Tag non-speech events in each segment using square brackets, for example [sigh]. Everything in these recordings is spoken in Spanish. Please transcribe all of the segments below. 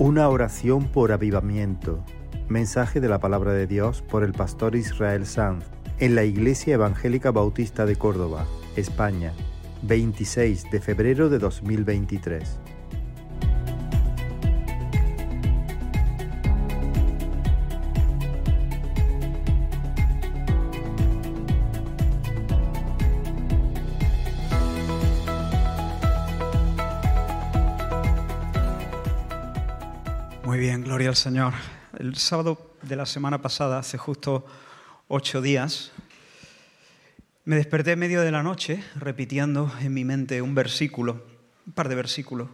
Una oración por avivamiento. Mensaje de la palabra de Dios por el pastor Israel Sanz en la Iglesia Evangélica Bautista de Córdoba, España, 26 de febrero de 2023. Al Señor. El sábado de la semana pasada, hace justo ocho días, me desperté en medio de la noche repitiendo en mi mente un versículo, un par de versículos,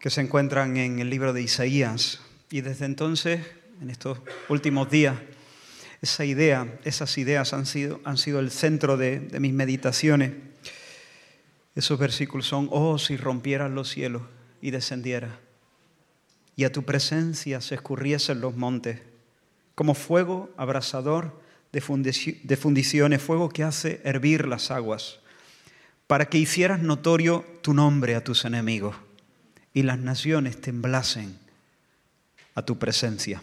que se encuentran en el libro de Isaías. Y desde entonces, en estos últimos días, esa idea, esas ideas han sido, han sido el centro de, de mis meditaciones. Esos versículos son, oh, si rompieras los cielos y descendieras y a tu presencia se escurriesen los montes, como fuego abrasador de fundiciones, fuego que hace hervir las aguas, para que hicieras notorio tu nombre a tus enemigos y las naciones temblasen a tu presencia.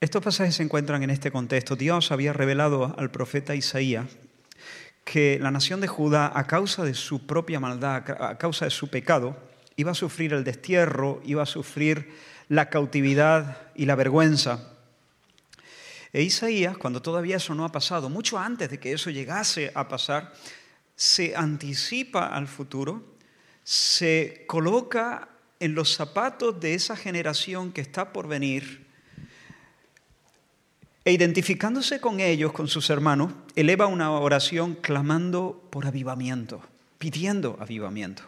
Estos pasajes se encuentran en este contexto. Dios había revelado al profeta Isaías que la nación de Judá, a causa de su propia maldad, a causa de su pecado, iba a sufrir el destierro, iba a sufrir la cautividad y la vergüenza. E Isaías, cuando todavía eso no ha pasado, mucho antes de que eso llegase a pasar, se anticipa al futuro, se coloca en los zapatos de esa generación que está por venir e identificándose con ellos, con sus hermanos, eleva una oración clamando por avivamiento, pidiendo avivamiento.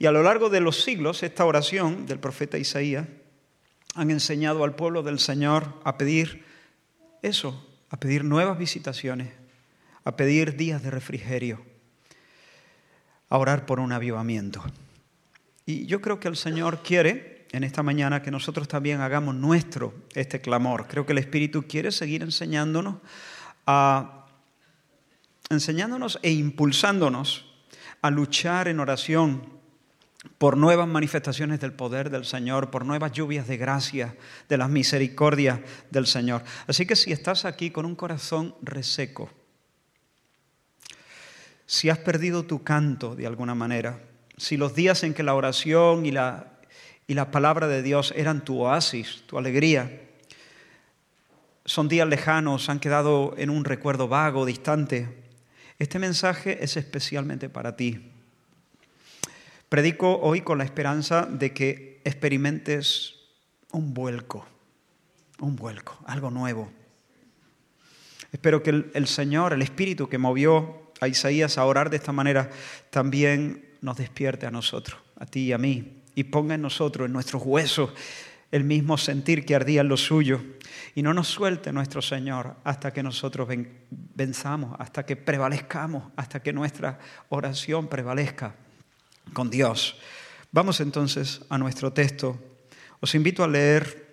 Y a lo largo de los siglos, esta oración del profeta Isaías han enseñado al pueblo del Señor a pedir eso, a pedir nuevas visitaciones, a pedir días de refrigerio, a orar por un avivamiento. Y yo creo que el Señor quiere en esta mañana que nosotros también hagamos nuestro este clamor. Creo que el Espíritu quiere seguir enseñándonos a enseñándonos e impulsándonos a luchar en oración por nuevas manifestaciones del poder del Señor, por nuevas lluvias de gracia, de las misericordias del Señor. Así que si estás aquí con un corazón reseco, si has perdido tu canto de alguna manera, si los días en que la oración y la, y la palabra de Dios eran tu oasis, tu alegría, son días lejanos, han quedado en un recuerdo vago, distante, este mensaje es especialmente para ti. Predico hoy con la esperanza de que experimentes un vuelco, un vuelco, algo nuevo. Espero que el, Señor, el Espíritu que movió a Isaías a orar de esta manera, también nos despierte a nosotros, a ti y a mí, y ponga en nosotros, en nuestros huesos, el mismo sentir que ardía en lo suyo. Y no nos suelte nuestro Señor hasta que nosotros venzamos, hasta que prevalezcamos, hasta que nuestra oración prevalezca con Dios. Vamos entonces a nuestro texto. Os invito a leer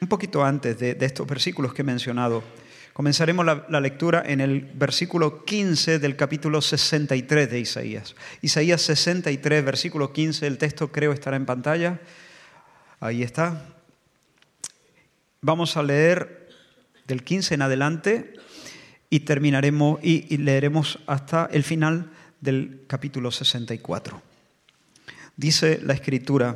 un poquito antes de, estos versículos que he mencionado. Comenzaremos la, lectura en el versículo 15 del capítulo 63 de Isaías. Isaías 63, versículo 15, el texto creo estará en pantalla. Ahí está. Vamos a leer del 15 en adelante y terminaremos y leeremos hasta el final del capítulo 64. Dice la escritura,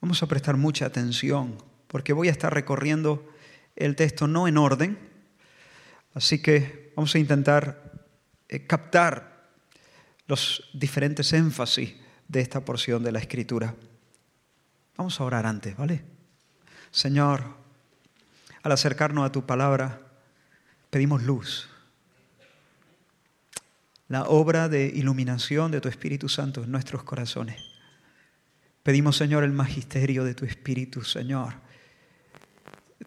vamos a prestar mucha atención porque voy a estar recorriendo el texto no en orden, así que vamos a intentar eh, captar los diferentes énfasis de esta porción de la escritura. Vamos a orar antes, ¿vale? Señor, al acercarnos a tu palabra, pedimos luz la obra de iluminación de tu Espíritu Santo en nuestros corazones. Pedimos, Señor, el magisterio de tu Espíritu, Señor.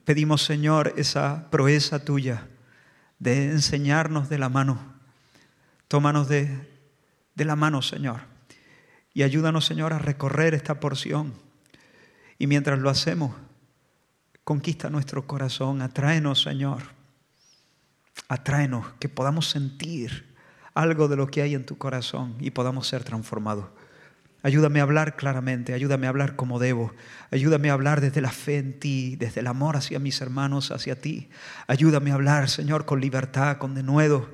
Pedimos, Señor, esa proeza tuya de enseñarnos de la mano. Tómanos de, de la mano, Señor. Y ayúdanos, Señor, a recorrer esta porción. Y mientras lo hacemos, conquista nuestro corazón, atráenos, Señor. Atráenos, que podamos sentir algo de lo que hay en tu corazón y podamos ser transformados. Ayúdame a hablar claramente, ayúdame a hablar como debo, ayúdame a hablar desde la fe en ti, desde el amor hacia mis hermanos, hacia ti. Ayúdame a hablar, Señor, con libertad, con denuedo,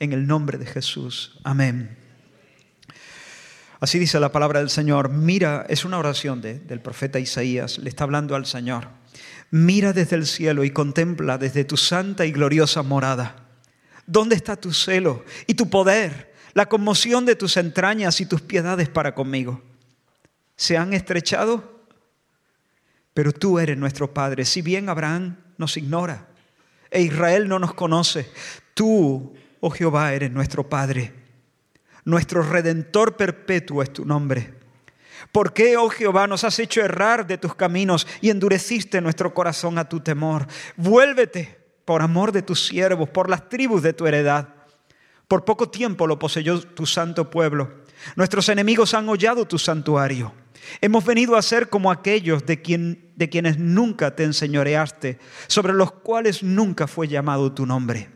en el nombre de Jesús. Amén. Así dice la palabra del Señor. Mira, es una oración del profeta Isaías, le está hablando al Señor. Mira desde el cielo y contempla desde tu santa y gloriosa morada. ¿Dónde está tu celo y tu poder, la conmoción de tus entrañas y tus piedades para conmigo? ¿Se han estrechado? Pero tú eres nuestro Padre. Si bien Abraham nos ignora e Israel no nos conoce, tú, oh Jehová, eres nuestro Padre. Nuestro redentor perpetuo es tu nombre. ¿Por qué, oh Jehová, nos has hecho errar de tus caminos y endureciste nuestro corazón a tu temor? Vuélvete por amor de tus siervos, por las tribus de tu heredad. Por poco tiempo lo poseyó tu santo pueblo. Nuestros enemigos han hollado tu santuario. Hemos venido a ser como aquellos de, quien, de quienes nunca te enseñoreaste, sobre los cuales nunca fue llamado tu nombre.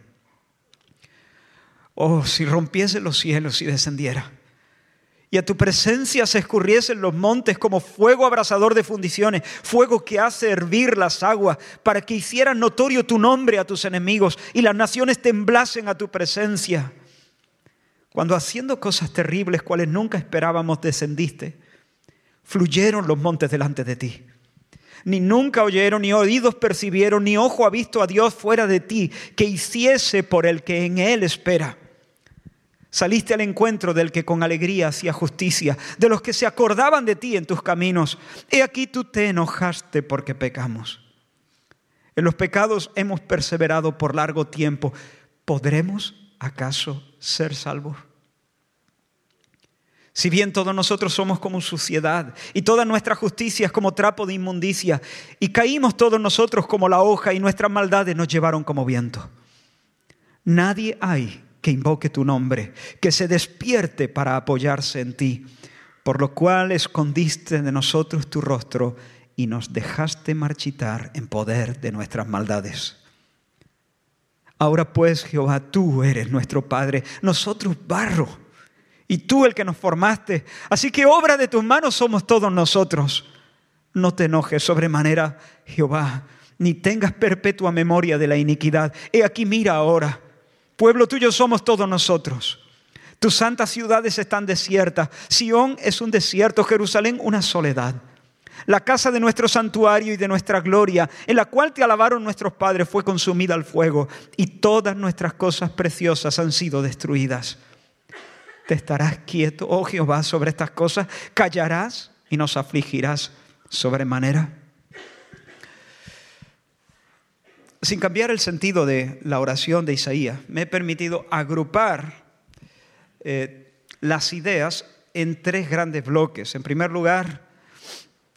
Oh, si rompiese los cielos y descendiera y a tu presencia se escurriesen los montes como fuego abrasador de fundiciones, fuego que hace hervir las aguas, para que hicieran notorio tu nombre a tus enemigos y las naciones temblasen a tu presencia. Cuando haciendo cosas terribles, cuales nunca esperábamos, descendiste, fluyeron los montes delante de ti. Ni nunca oyeron, ni oídos percibieron, ni ojo ha visto a Dios fuera de ti, que hiciese por el que en Él espera. Saliste al encuentro del que con alegría hacía justicia, de los que se acordaban de ti en tus caminos. He aquí tú te enojaste porque pecamos. En los pecados hemos perseverado por largo tiempo. ¿Podremos acaso ser salvos? Si bien todos nosotros somos como suciedad y todas nuestras justicias como trapo de inmundicia, y caímos todos nosotros como la hoja y nuestras maldades nos llevaron como viento. Nadie hay que invoque tu nombre, que se despierte para apoyarse en ti, por lo cual escondiste de nosotros tu rostro y nos dejaste marchitar en poder de nuestras maldades. Ahora pues, Jehová, tú eres nuestro Padre, nosotros barro, y tú el que nos formaste. Así que obra de tus manos somos todos nosotros. No te enojes sobremanera, Jehová, ni tengas perpetua memoria de la iniquidad. He aquí, mira ahora Pueblo tuyo somos todos nosotros. Tus santas ciudades están desiertas. Sión es un desierto, Jerusalén una soledad. La casa de nuestro santuario y de nuestra gloria, en la cual te alabaron nuestros padres, fue consumida al fuego y todas nuestras cosas preciosas han sido destruidas. ¿Te estarás quieto, oh Jehová, sobre estas cosas? ¿Callarás y nos afligirás sobremanera? Sin cambiar el sentido de la oración de Isaías, me he permitido agrupar eh, las ideas en tres grandes bloques. En primer lugar,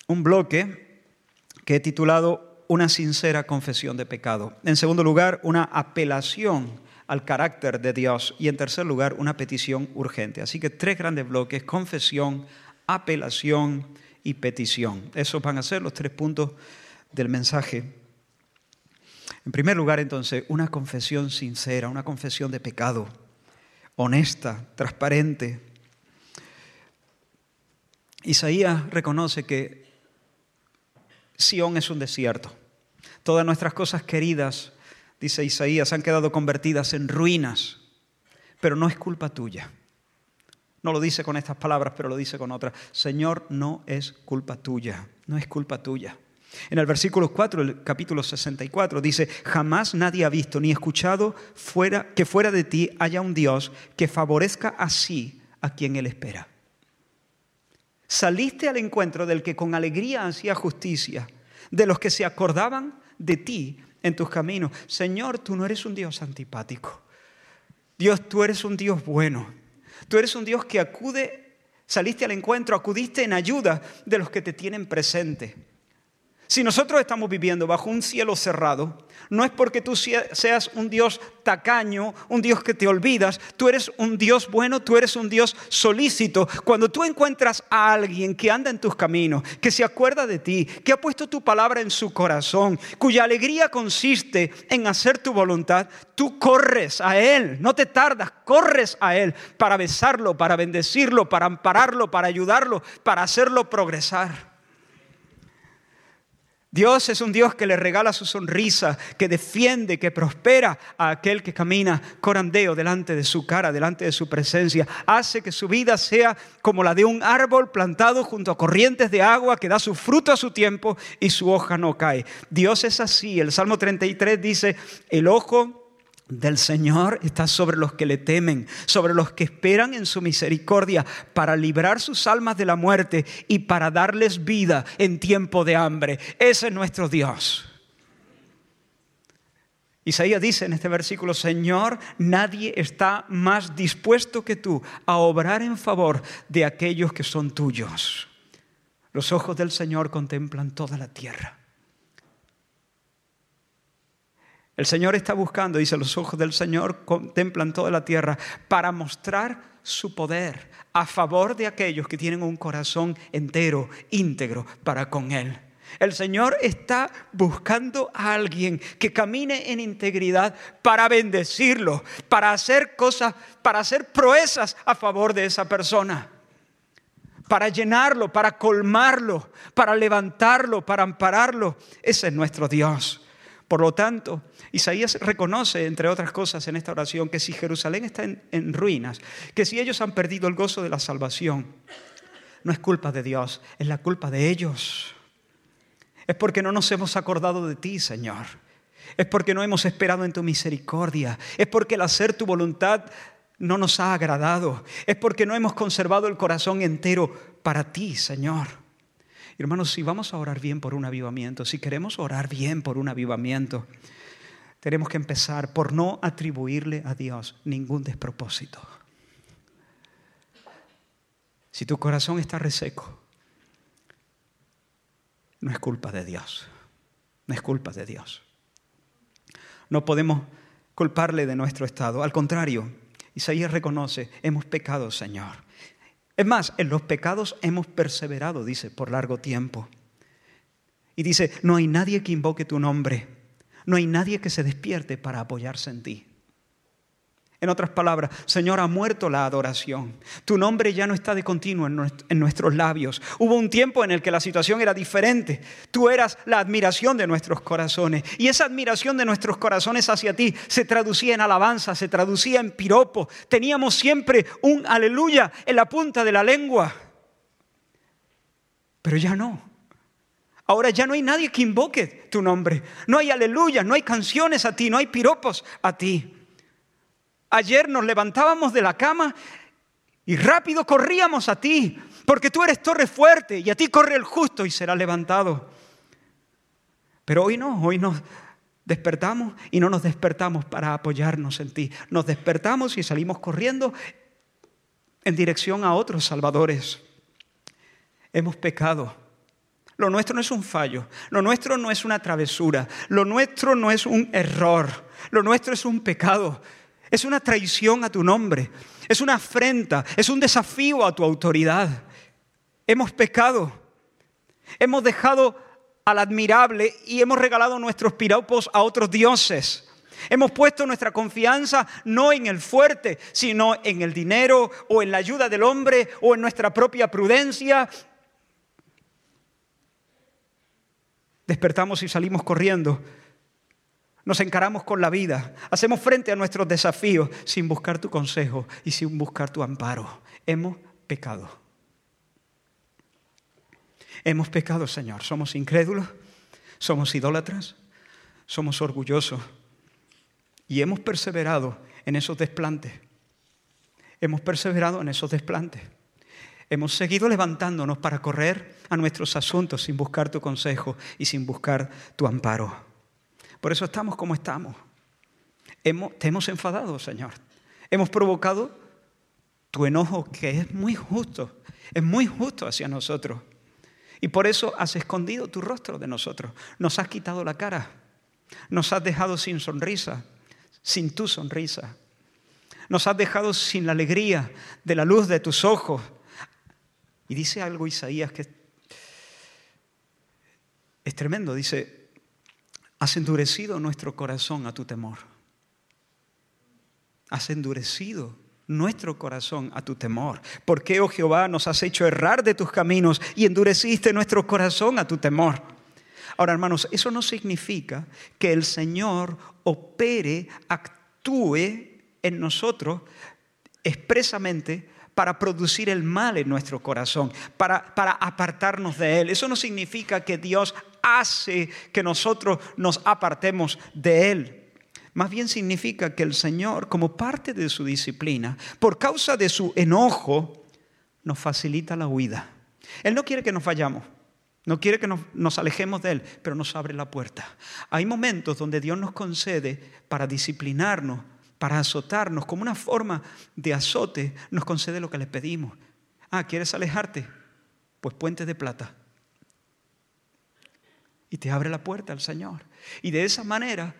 un bloque que he titulado Una sincera confesión de pecado. En segundo lugar, una apelación al carácter de Dios. Y en tercer lugar, una petición urgente. Así que tres grandes bloques, confesión, apelación y petición. Esos van a ser los tres puntos del mensaje en primer lugar, entonces, una confesión sincera, una confesión de pecado, honesta, transparente. Isaías reconoce que Sión es un desierto. Todas nuestras cosas queridas, dice Isaías, han quedado convertidas en ruinas, pero no es culpa tuya. No lo dice con estas palabras, pero lo dice con otras. Señor, no es culpa tuya, no es culpa tuya. En el versículo 4, el capítulo 64, dice, jamás nadie ha visto ni escuchado fuera, que fuera de ti haya un Dios que favorezca así a quien Él espera. Saliste al encuentro del que con alegría hacía justicia, de los que se acordaban de ti en tus caminos. Señor, tú no eres un Dios antipático. Dios, tú eres un Dios bueno. Tú eres un Dios que acude, saliste al encuentro, acudiste en ayuda de los que te tienen presente. Si nosotros estamos viviendo bajo un cielo cerrado, no es porque tú seas un Dios tacaño, un Dios que te olvidas, tú eres un Dios bueno, tú eres un Dios solícito. Cuando tú encuentras a alguien que anda en tus caminos, que se acuerda de ti, que ha puesto tu palabra en su corazón, cuya alegría consiste en hacer tu voluntad, tú corres a Él, no te tardas, corres a Él para besarlo, para bendecirlo, para ampararlo, para ayudarlo, para hacerlo progresar. Dios es un Dios que le regala su sonrisa, que defiende, que prospera a aquel que camina corandeo delante de su cara, delante de su presencia. Hace que su vida sea como la de un árbol plantado junto a corrientes de agua que da su fruto a su tiempo y su hoja no cae. Dios es así. El Salmo 33 dice, el ojo del Señor está sobre los que le temen, sobre los que esperan en su misericordia, para librar sus almas de la muerte y para darles vida en tiempo de hambre. Ese es nuestro Dios. Isaías dice en este versículo, Señor, nadie está más dispuesto que tú a obrar en favor de aquellos que son tuyos. Los ojos del Señor contemplan toda la tierra El Señor está buscando, dice, los ojos del Señor contemplan toda la tierra para mostrar su poder a favor de aquellos que tienen un corazón entero, íntegro para con Él. El Señor está buscando a alguien que camine en integridad para bendecirlo, para hacer cosas, para hacer proezas a favor de esa persona, para llenarlo, para colmarlo, para levantarlo, para ampararlo. Ese es nuestro Dios. Por lo tanto, Isaías reconoce, entre otras cosas, en esta oración, que si Jerusalén está en, ruinas, que si ellos han perdido el gozo de la salvación, no es culpa de Dios, es la culpa de ellos. Es porque no nos hemos acordado de ti, Señor. Es porque no hemos esperado en tu misericordia. Es porque el hacer tu voluntad no nos ha agradado. Es porque no hemos conservado el corazón entero para ti, Señor. Hermanos, si vamos a orar bien por un avivamiento, si queremos orar bien por un avivamiento, tenemos que empezar por no atribuirle a Dios ningún despropósito. Si tu corazón está reseco, no es culpa de Dios, no es culpa de Dios. No podemos culparle de nuestro estado, al contrario, Isaías reconoce, hemos pecado, Señor. Es más, en los pecados hemos perseverado, dice, por largo tiempo. Y dice, no hay nadie que invoque tu nombre, no hay nadie que se despierte para apoyarse en ti. En otras palabras, Señor, ha muerto la adoración. Tu nombre ya no está de continuo en nuestros labios. Hubo un tiempo en el que la situación era diferente. Tú eras la admiración de nuestros corazones. Y esa admiración de nuestros corazones hacia ti se traducía en alabanza, se traducía en piropo. Teníamos siempre un aleluya en la punta de la lengua. Pero ya no. Ahora ya no hay nadie que invoque tu nombre. No hay aleluya, no hay canciones a ti, no hay piropos a ti. Ayer nos levantábamos de la cama y rápido corríamos a ti, porque tú eres torre fuerte y a ti corre el justo y será levantado. Pero hoy no, hoy nos despertamos y no nos despertamos para apoyarnos en ti. Nos despertamos y salimos corriendo en dirección a otros salvadores. Hemos pecado. Lo nuestro no es un fallo, lo nuestro no es una travesura, lo nuestro no es un error, lo nuestro es un pecado. Es una traición a tu nombre, es una afrenta, es un desafío a tu autoridad. Hemos pecado, hemos dejado al admirable y hemos regalado nuestros piropos a otros dioses. Hemos puesto nuestra confianza no en el fuerte, sino en el dinero o en la ayuda del hombre o en nuestra propia prudencia. Despertamos y salimos corriendo nos encaramos con la vida, hacemos frente a nuestros desafíos sin buscar tu consejo y sin buscar tu amparo. Hemos pecado. Hemos pecado, Señor. Somos incrédulos, somos idólatras, somos orgullosos y hemos perseverado en esos desplantes. Hemos perseverado en esos desplantes. Hemos seguido levantándonos para correr a nuestros asuntos sin buscar tu consejo y sin buscar tu amparo. Por eso estamos como estamos. te hemos enfadado, Señor. Hemos provocado tu enojo, que es muy justo, es muy justo hacia nosotros. Y por eso has escondido tu rostro de nosotros. Nos has quitado la cara. Nos has dejado sin sonrisa, sin tu sonrisa. Nos has dejado sin la alegría de la luz de tus ojos. Y dice algo Isaías que es tremendo. Dice, has endurecido nuestro corazón a tu temor. Has endurecido nuestro corazón a tu temor. ¿Por qué, oh Jehová, nos has hecho errar de tus caminos y endureciste nuestro corazón a tu temor? Ahora, hermanos, eso no significa que el Señor opere, actúe en nosotros expresamente para producir el mal en nuestro corazón, para, para apartarnos de Él. Eso no significa que Dios hace que nosotros nos apartemos de Él. Más bien significa que el Señor, como parte de su disciplina, por causa de su enojo, nos facilita la huida. Él no quiere que nos vayamos, no quiere que nos, alejemos de Él, pero nos abre la puerta. Hay momentos donde Dios nos concede para disciplinarnos, para azotarnos, como una forma de azote, nos concede lo que le pedimos. Ah, ¿quieres alejarte? Pues puente de plata. Y te abre la puerta al Señor. Y de esa manera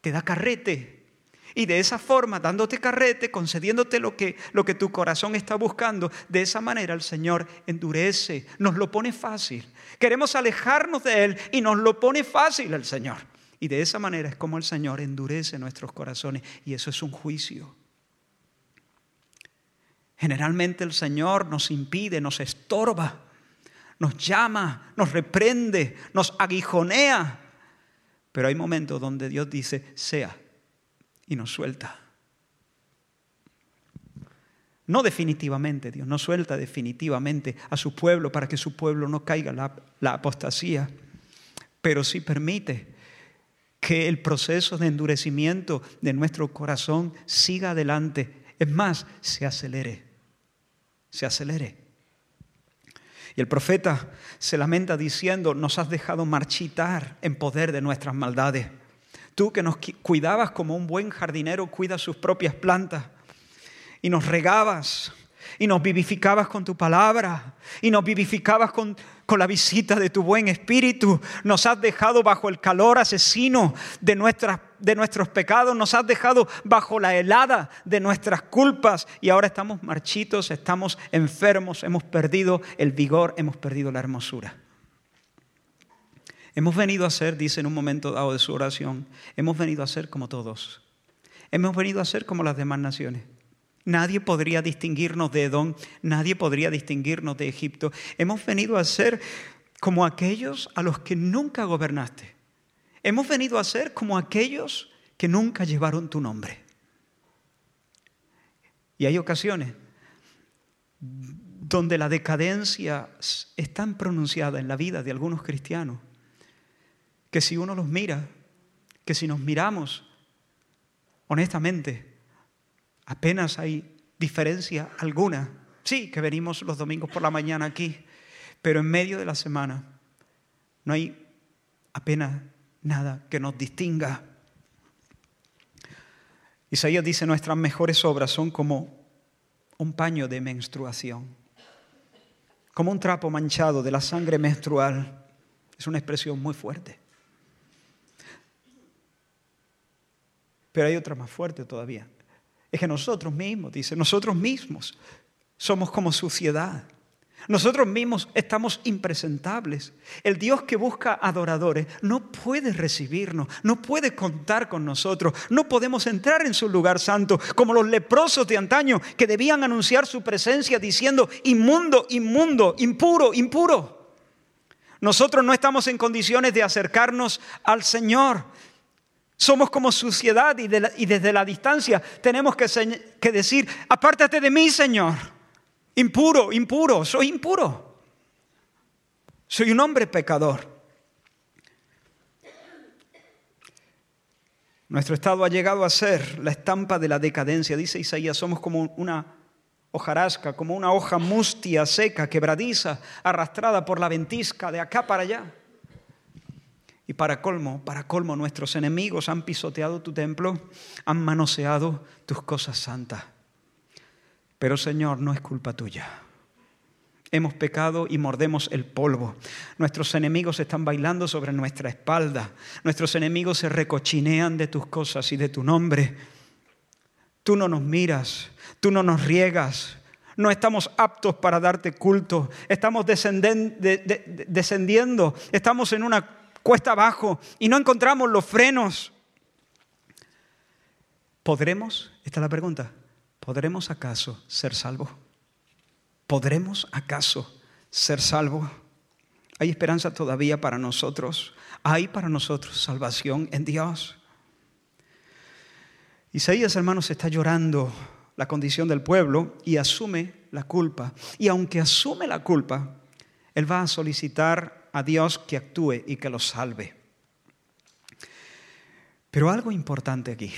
te da carrete. Y de esa forma, dándote carrete, concediéndote lo que, lo que tu corazón está buscando, de esa manera el Señor endurece, nos lo pone fácil. Queremos alejarnos de Él y nos lo pone fácil el Señor. Y de esa manera es como el Señor endurece nuestros corazones y eso es un juicio. Generalmente el Señor nos impide, nos estorba, nos llama, nos reprende, nos aguijonea pero hay momentos donde Dios dice, sea, y nos suelta. No definitivamente, Dios no suelta definitivamente a su pueblo para que su pueblo no caiga la, la apostasía, pero sí permite que el proceso de endurecimiento de nuestro corazón siga adelante. Es más, se acelere, se acelere. Y el profeta se lamenta diciendo, nos has dejado marchitar en poder de nuestras maldades. Tú que nos cuidabas como un buen jardinero cuida sus propias plantas y nos regabas y nos vivificabas con tu palabra y nos vivificabas con, con la visita de tu buen espíritu. Nos has dejado bajo el calor asesino de, nuestras, de nuestros pecados, nos has dejado bajo la helada de nuestras culpas y ahora estamos marchitos, estamos enfermos, hemos perdido el vigor, hemos perdido la hermosura. Hemos venido a ser, dice en un momento dado de su oración, hemos venido a ser como todos. Hemos venido a ser como las demás naciones. Nadie podría distinguirnos de Edom, nadie podría distinguirnos de Egipto. Hemos venido a ser como aquellos a los que nunca gobernaste. Hemos venido a ser como aquellos que nunca llevaron tu nombre. Y hay ocasiones donde la decadencia es tan pronunciada en la vida de algunos cristianos que si uno los mira, que si nos miramos honestamente, apenas hay diferencia alguna. Sí, que venimos los domingos por la mañana aquí, pero en medio de la semana no hay apenas nada que nos distinga. Isaías dice, nuestras mejores obras son como un paño de menstruación, como un trapo manchado de la sangre menstrual. Es una expresión muy fuerte. Pero hay otra más fuerte todavía es que nosotros mismos, dice, nosotros mismos somos como suciedad. Nosotros mismos estamos impresentables. El Dios que busca adoradores no puede recibirnos, no puede contar con nosotros, no podemos entrar en su lugar santo como los leprosos de antaño que debían anunciar su presencia diciendo inmundo, inmundo, impuro, impuro. Nosotros no estamos en condiciones de acercarnos al Señor. Somos como suciedad y, desde la distancia tenemos que, que decir, apártate de mí, Señor. Impuro, impuro, soy impuro. Soy un hombre pecador. Nuestro estado ha llegado a ser la estampa de la decadencia. Dice Isaías, somos como una hojarasca, como una hoja mustia, seca, quebradiza, arrastrada por la ventisca de acá para allá. Y para colmo, para colmo, nuestros enemigos han pisoteado tu templo, han manoseado tus cosas santas. Pero Señor, no es culpa tuya. hemos pecado y mordemos el polvo. Nuestros enemigos están bailando sobre nuestra espalda. Nuestros enemigos se recochinean de tus cosas y de tu nombre. Tú no nos miras, tú no nos riegas, no estamos aptos para darte culto, estamos descendiendo, estamos en una cuesta abajo y no encontramos los frenos. ¿Podremos? Esta es la pregunta. ¿Podremos acaso ser salvos? ¿Podremos acaso ser salvos? Hay esperanza todavía para nosotros. Hay para nosotros salvación en Dios. Isaías, hermanos, está llorando la condición del pueblo y asume la culpa. Y aunque asume la culpa, él va a solicitar a Dios que actúe y que lo salve. Pero algo importante aquí.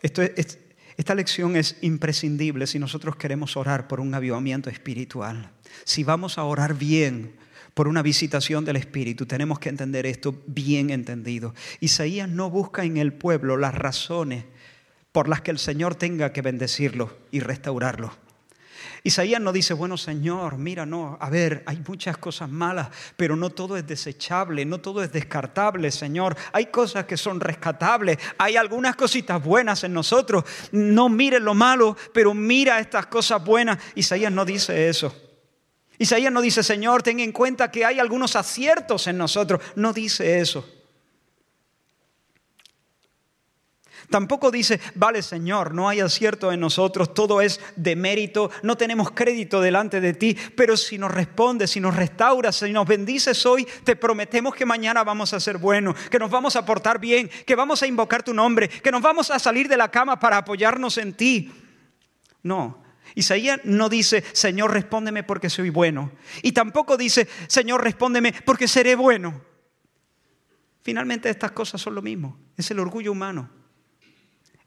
Esta lección es imprescindible si nosotros queremos orar por un avivamiento espiritual. Si vamos a orar bien por una visitación del Espíritu, tenemos que entender esto bien entendido. Isaías no busca en el pueblo las razones por las que el Señor tenga que bendecirlo y restaurarlo. Isaías no dice, bueno Señor, mira, no, a ver, hay muchas cosas malas, pero no todo es desechable, no todo es descartable, Señor. Hay cosas que son rescatables, hay algunas cositas buenas en nosotros. No mire lo malo, pero mira estas cosas buenas. Isaías no dice eso. Isaías no dice, Señor, ten en cuenta que hay algunos aciertos en nosotros. No dice eso. Tampoco dice, vale Señor, no hay acierto en nosotros, todo es de mérito, no tenemos crédito delante de ti, pero si nos respondes, si nos restauras, si nos bendices hoy, te prometemos que mañana vamos a ser buenos, que nos vamos a portar bien, que vamos a invocar tu nombre, que nos vamos a salir de la cama para apoyarnos en ti. No, Isaías no dice, Señor, respóndeme porque soy bueno. Y tampoco dice, Señor, respóndeme porque seré bueno. Finalmente estas cosas son lo mismo. Es el orgullo humano.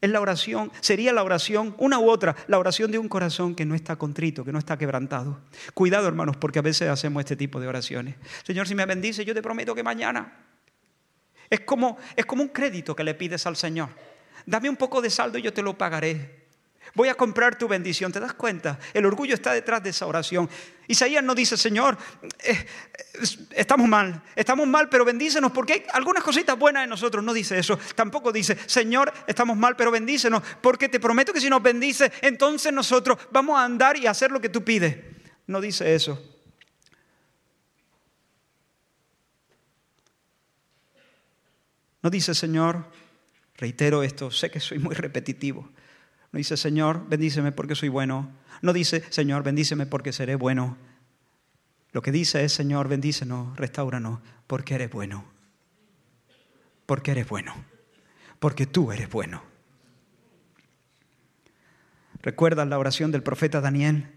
Es la oración, sería la oración, una u otra, la oración de un corazón que no está contrito, que no está quebrantado. Cuidado, hermanos, porque a veces hacemos este tipo de oraciones. Señor, si me bendice, yo te prometo que mañana. Es como, es como un crédito que le pides al Señor. Dame un poco de saldo y yo te lo pagaré. Voy a comprar tu bendición. ¿Te das cuenta? El orgullo está detrás de esa oración. Isaías no dice, Señor, eh, estamos mal, estamos mal, pero bendícenos porque hay algunas cositas buenas en nosotros. No dice eso. Tampoco dice, Señor, estamos mal, pero bendícenos porque te prometo que si nos bendice, entonces nosotros vamos a andar y hacer lo que tú pides. No dice eso. No dice, Señor, reitero esto, sé que soy muy repetitivo. No dice, Señor, bendíceme porque soy bueno. No dice, Señor, bendíceme porque seré bueno. Lo que dice es, Señor, bendícenos, restauranos, porque eres bueno. Porque eres bueno. Porque tú eres bueno. ¿Recuerdas la oración del profeta Daniel?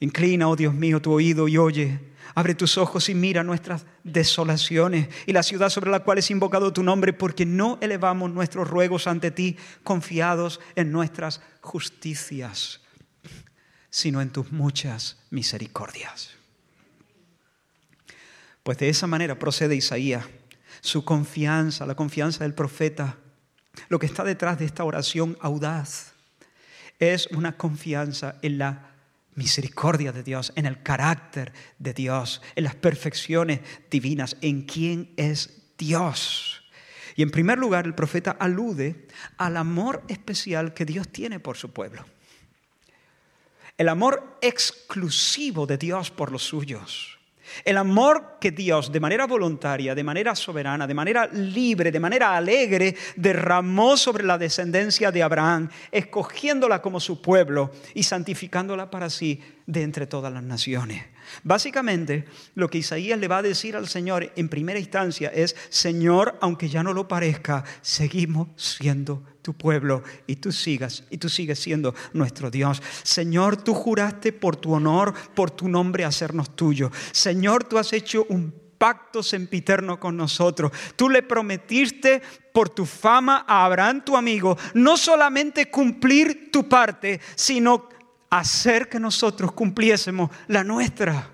Inclina, oh Dios mío, tu oído y oye. Abre tus ojos y mira nuestras desolaciones y la ciudad sobre la cual es invocado tu nombre, porque no elevamos nuestros ruegos ante ti confiados en nuestras justicias, sino en tus muchas misericordias. Pues de esa manera procede Isaías. Su confianza, la confianza del profeta, lo que está detrás de esta oración audaz, es una confianza en la misericordia de Dios, en el carácter de Dios, en las perfecciones divinas, en quién es Dios. Y en primer lugar, el profeta alude al amor especial que Dios tiene por su pueblo. El amor exclusivo de Dios por los suyos. El amor que Dios de manera voluntaria, de manera soberana, de manera libre, de manera alegre, derramó sobre la descendencia de Abraham, escogiéndola como su pueblo y santificándola para sí de entre todas las naciones. Básicamente, lo que Isaías le va a decir al Señor en primera instancia es, Señor, aunque ya no lo parezca, seguimos siendo tu pueblo y tú sigas y tú sigues siendo nuestro Dios. Señor, tú juraste por tu honor, por tu nombre hacernos tuyo. Señor, tú has hecho un pacto sempiterno con nosotros. Tú le prometiste por tu fama a Abraham, tu amigo, no solamente cumplir tu parte, sino hacer que nosotros cumpliésemos la nuestra.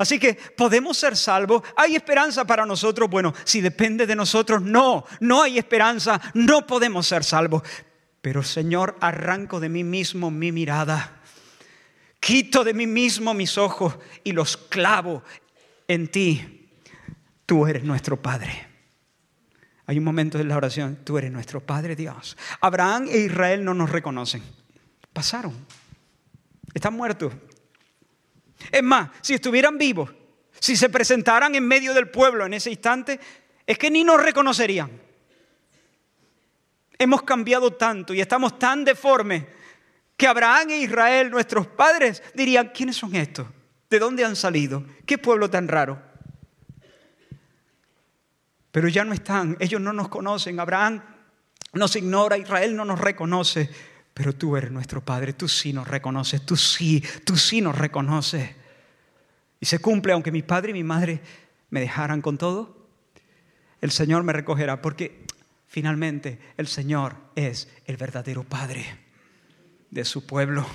Así que podemos ser salvos. ¿Hay esperanza para nosotros? Bueno, si depende de nosotros, no, no hay esperanza, no podemos ser salvos. Pero Señor, arranco de mí mismo mi mirada quito de mí mismo mis ojos y los clavo en ti. Tú eres nuestro Padre. Hay un momento en la oración, tú eres nuestro Padre Dios. Abraham e Israel no nos reconocen. Pasaron. Están muertos. Es más, si estuvieran vivos, si se presentaran en medio del pueblo en ese instante, es que ni nos reconocerían. Hemos cambiado tanto y estamos tan deformes que Abraham e Israel, nuestros padres, dirían, ¿quiénes son estos? ¿De dónde han salido? ¿Qué pueblo tan raro? Pero ya no están, ellos no nos conocen, Abraham nos ignora, Israel no nos reconoce, pero tú eres nuestro Padre, tú sí nos reconoces, tú sí, tú sí nos reconoces. Y se cumple, aunque mi padre y mi madre me dejaran con todo, el Señor me recogerá, porque finalmente el Señor es el verdadero Padre de su pueblo,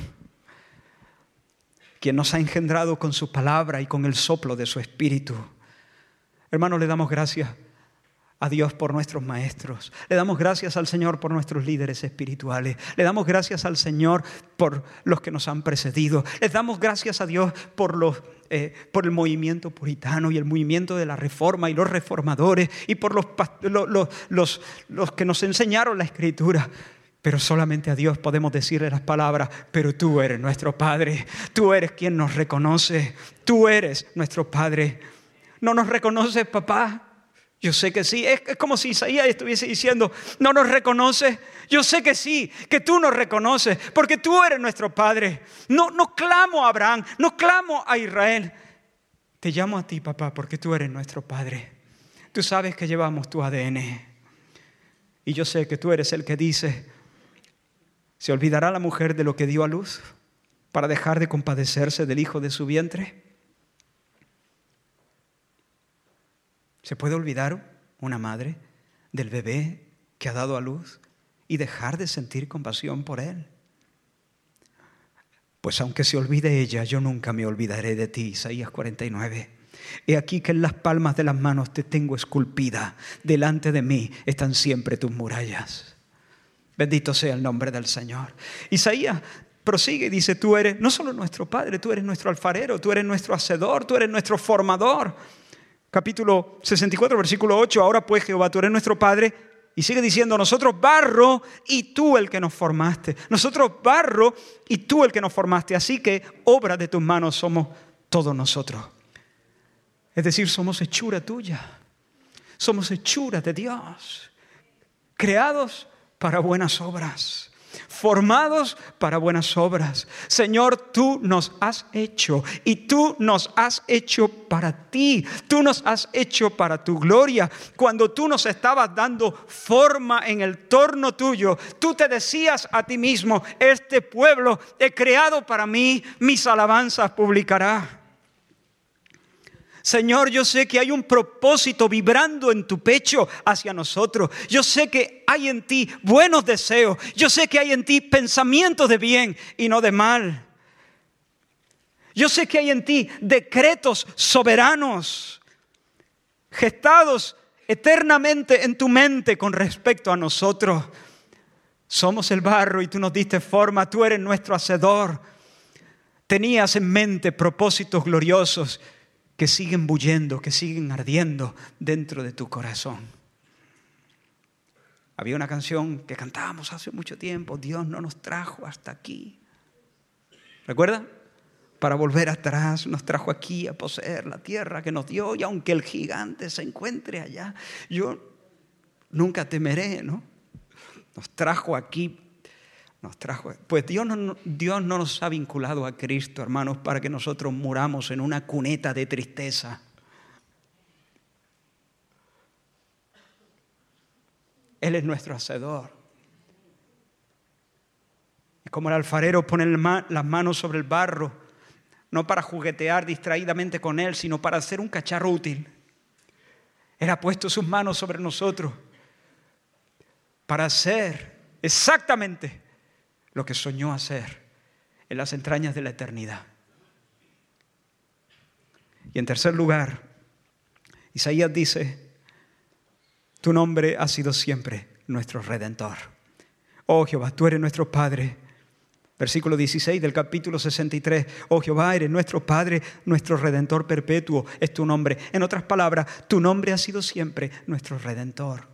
quien nos ha engendrado con su palabra y con el soplo de su espíritu. Hermanos, le damos gracias a Dios por nuestros maestros. Le damos gracias al Señor por nuestros líderes espirituales. Le damos gracias al Señor por los que nos han precedido. Le damos gracias a Dios por, los, eh, por el movimiento puritano y el movimiento de la reforma y los reformadores y por los, los, los, los que nos enseñaron la escritura. Pero solamente a Dios podemos decirle las palabras, pero tú eres nuestro Padre, tú eres quien nos reconoce, tú eres nuestro Padre. ¿No nos reconoces, papá? Yo sé que sí. Es, como si Isaías estuviese diciendo, no nos reconoces. Yo sé que sí, que tú nos reconoces, porque tú eres nuestro Padre. No, no clamo a Abraham, no clamo a Israel. Te llamo a ti, papá, porque tú eres nuestro Padre. Tú sabes que llevamos tu ADN. Y yo sé que tú eres el que dice, ¿Se olvidará la mujer de lo que dio a luz para dejar de compadecerse del hijo de su vientre? ¿Se puede olvidar una madre del bebé que ha dado a luz y dejar de sentir compasión por él? Pues aunque se olvide ella, yo nunca me olvidaré de ti, Isaías 49. He aquí que en las palmas de las manos te tengo esculpida, delante de mí están siempre tus murallas. Bendito sea el nombre del Señor. Isaías prosigue y dice, tú eres no solo nuestro Padre, tú eres nuestro alfarero, tú eres nuestro hacedor, tú eres nuestro formador. Capítulo 64, versículo 8, ahora pues Jehová, tú eres nuestro Padre. Y sigue diciendo, nosotros barro y tú el que nos formaste. Nosotros barro y tú el que nos formaste. Así que obra de tus manos somos todos nosotros. Es decir, somos hechura tuya. Somos hechura de Dios. Creados para buenas obras, formados para buenas obras. Señor, tú nos has hecho y tú nos has hecho para ti, tú nos has hecho para tu gloria. Cuando tú nos estabas dando forma en el torno tuyo, tú te decías a ti mismo, este pueblo he creado para mí, mis alabanzas publicará. Señor, yo sé que hay un propósito vibrando en tu pecho hacia nosotros. Yo sé que hay en ti buenos deseos. Yo sé que hay en ti pensamientos de bien y no de mal. Yo sé que hay en ti decretos soberanos, gestados eternamente en tu mente con respecto a nosotros. Somos el barro y tú nos diste forma, tú eres nuestro hacedor. Tenías en mente propósitos gloriosos que siguen bullendo, que siguen ardiendo dentro de tu corazón. Había una canción que cantábamos hace mucho tiempo, Dios no nos trajo hasta aquí. ¿Recuerda? Para volver atrás nos trajo aquí a poseer la tierra que nos dio y aunque el gigante se encuentre allá, yo nunca temeré, ¿no? Nos trajo aquí nos trajo. Pues Dios no, Dios no nos ha vinculado a Cristo, hermanos, para que nosotros muramos en una cuneta de tristeza. Él es nuestro hacedor. Es como el alfarero pone las manos sobre el barro, no para juguetear distraídamente con él, sino para hacer un cacharro útil. Él ha puesto sus manos sobre nosotros para hacer exactamente lo que soñó hacer en las entrañas de la eternidad. Y en tercer lugar, Isaías dice, tu nombre ha sido siempre nuestro redentor. Oh Jehová, tú eres nuestro Padre, Versículo 16 del capítulo 63. Oh Jehová, eres nuestro Padre, nuestro Redentor perpetuo, es tu nombre. En otras palabras, tu nombre ha sido siempre nuestro Redentor.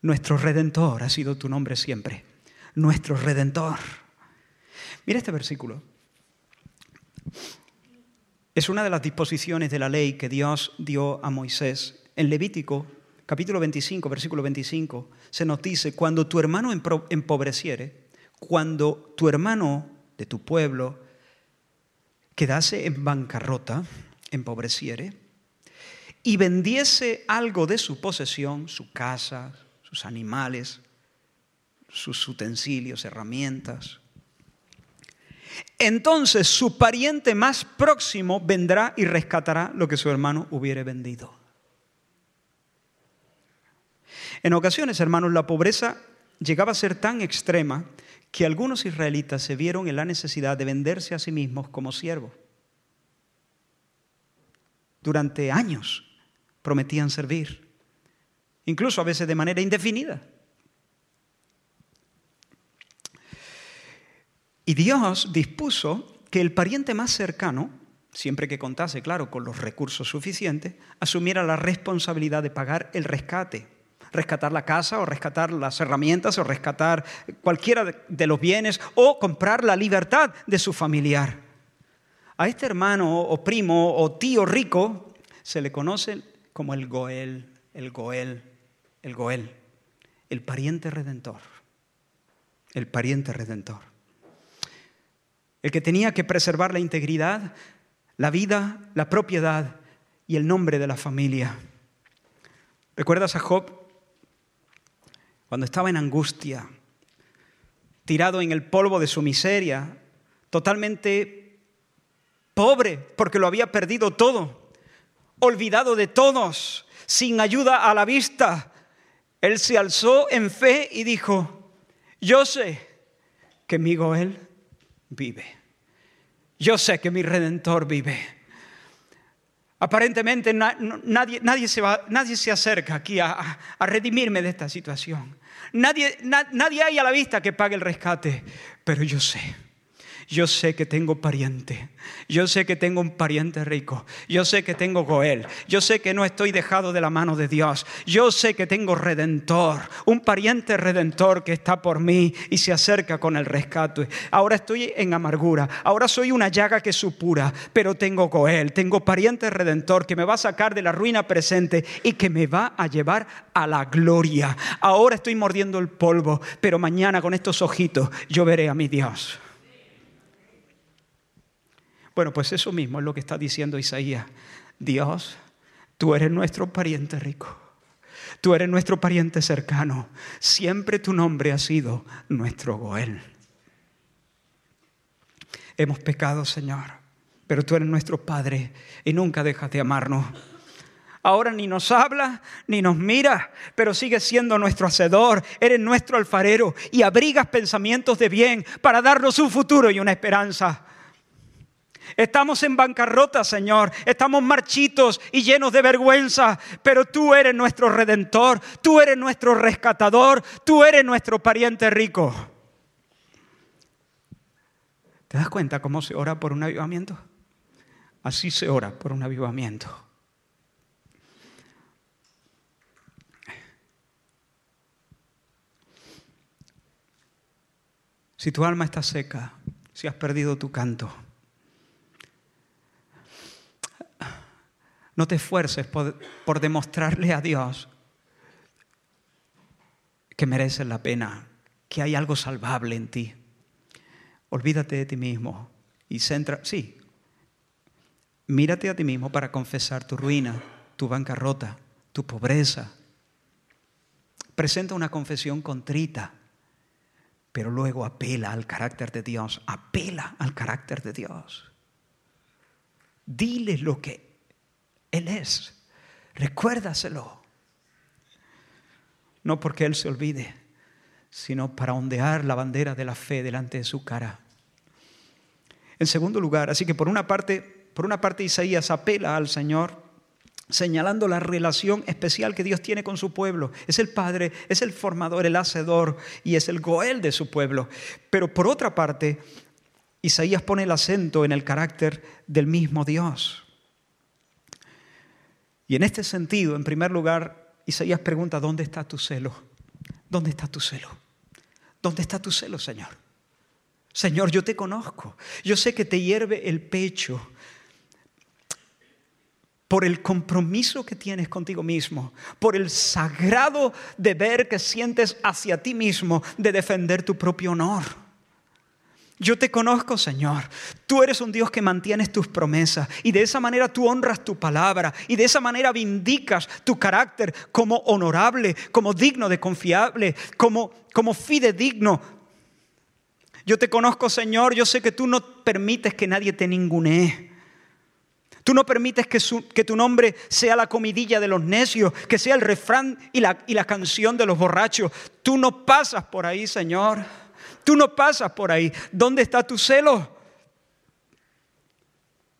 Nuestro Redentor ha sido tu nombre siempre. Nuestro Redentor. Mira este versículo. Es una de las disposiciones de la ley que Dios dio a Moisés. En Levítico, capítulo 25, versículo 25, se nos dice, cuando tu hermano empobreciere, cuando tu hermano de tu pueblo quedase en bancarrota, empobreciere, y vendiese algo de su posesión, su casa, sus animales, sus utensilios, herramientas, entonces su pariente más próximo vendrá y rescatará lo que su hermano hubiere vendido. En ocasiones, hermanos, la pobreza llegaba a ser tan extrema que algunos israelitas se vieron en la necesidad de venderse a sí mismos como siervos. Durante años prometían servir, incluso a veces de manera indefinida. Y Dios dispuso que el pariente más cercano, siempre que contase, claro, con los recursos suficientes, asumiera la responsabilidad de pagar el rescate rescatar la casa o rescatar las herramientas o rescatar cualquiera de los bienes o comprar la libertad de su familiar. A este hermano o primo o tío rico se le conoce como el Goel, el Goel, el Goel, el pariente redentor, el pariente redentor. El que tenía que preservar la integridad, la vida, la propiedad y el nombre de la familia. ¿Recuerdas a Job? cuando estaba en angustia, tirado en el polvo de su miseria, totalmente pobre porque lo había perdido todo, olvidado de todos, sin ayuda a la vista. Él se alzó en fe y dijo, yo sé que mi Goel vive. Yo sé que mi redentor vive. Aparentemente nadie, nadie, se, va, nadie se acerca aquí a, a, redimirme de esta situación. Nadie, nadie hay a la vista que pague el rescate, pero yo sé yo sé que tengo pariente, yo sé que tengo un pariente rico, yo sé que tengo Goel, yo sé que no estoy dejado de la mano de Dios, yo sé que tengo redentor, un pariente redentor que está por mí y se acerca con el rescate. Ahora estoy en amargura, ahora soy una llaga que supura, pero tengo Goel, tengo pariente redentor que me va a sacar de la ruina presente y que me va a llevar a la gloria. Ahora estoy mordiendo el polvo, pero mañana con estos ojitos yo veré a mi Dios. Bueno, pues eso mismo es lo que está diciendo Isaías. Dios, tú eres nuestro pariente rico. Tú eres nuestro pariente cercano. Siempre tu nombre ha sido nuestro Goel. Hemos pecado, Señor, pero tú eres nuestro Padre y nunca dejas de amarnos. Ahora ni nos habla ni nos mira, pero sigues siendo nuestro hacedor, eres nuestro alfarero y abrigas pensamientos de bien para darnos un futuro y una esperanza. Estamos en bancarrota, Señor. Estamos marchitos y llenos de vergüenza. Pero tú eres nuestro redentor. Tú eres nuestro rescatador. Tú eres nuestro pariente rico. ¿Te das cuenta cómo se ora por un avivamiento? Así se ora por un avivamiento. Si tu alma está seca, si has perdido tu canto, No te esfuerces por, demostrarle a Dios que mereces la pena, que hay algo salvable en ti. Olvídate de ti mismo y centra, sí, mírate a ti mismo para confesar tu ruina, tu bancarrota, tu pobreza. Presenta una confesión contrita, pero luego apela al carácter de Dios, apela al carácter de Dios. Dile lo que él es. Recuérdaselo. No porque Él se olvide, sino para ondear la bandera de la fe delante de su cara. En segundo lugar, así que por una parte, por una parte Isaías apela al Señor señalando la relación especial que Dios tiene con su pueblo. Es el Padre, es el formador, el hacedor y es el Goel de su pueblo. Pero por otra parte, Isaías pone el acento en el carácter del mismo Dios. Y en este sentido, en primer lugar, Isaías pregunta, ¿dónde está tu celo? ¿Dónde está tu celo? ¿Dónde está tu celo, Señor? Señor, yo te conozco. Yo sé que te hierve el pecho por el compromiso que tienes contigo mismo, por el sagrado deber que sientes hacia ti mismo de defender tu propio honor. Yo te conozco, Señor. Tú eres un Dios que mantienes tus promesas y de esa manera tú honras tu palabra y de esa manera vindicas tu carácter como honorable, como digno de confiable, como, como fidedigno. Yo te conozco, Señor. Yo sé que tú no permites que nadie te ningunee. Tú no permites que, que, tu nombre sea la comidilla de los necios, que sea el refrán y la, y la canción de los borrachos. Tú no pasas por ahí, Señor. Tú no pasas por ahí. ¿Dónde está tu celo?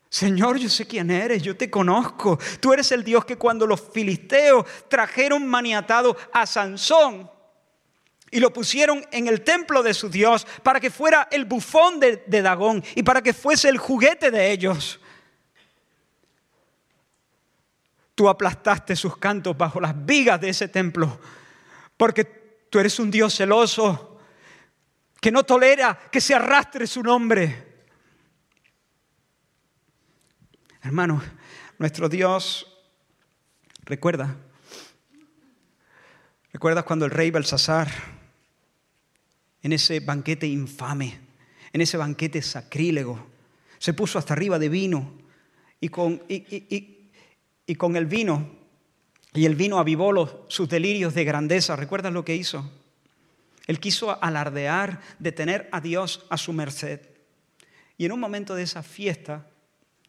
Señor, yo sé quién eres, yo te conozco. Tú eres el Dios que cuando los filisteos trajeron maniatado a Sansón y lo pusieron en el templo de su Dios para que fuera el bufón de, de Dagón y para que fuese el juguete de ellos. Tú aplastaste sus cantos bajo las vigas de ese templo porque tú eres un Dios celoso que no tolera que se arrastre su nombre. Hermano, nuestro Dios, recuerda, recuerdas cuando el rey Belsasar, en ese banquete infame, en ese banquete sacrílego, se puso hasta arriba de vino y con, y, con el vino, y el vino avivó sus delirios de grandeza. ¿Recuerdas lo que hizo? Él quiso alardear de tener a Dios a su merced. Y en un momento de esa fiesta,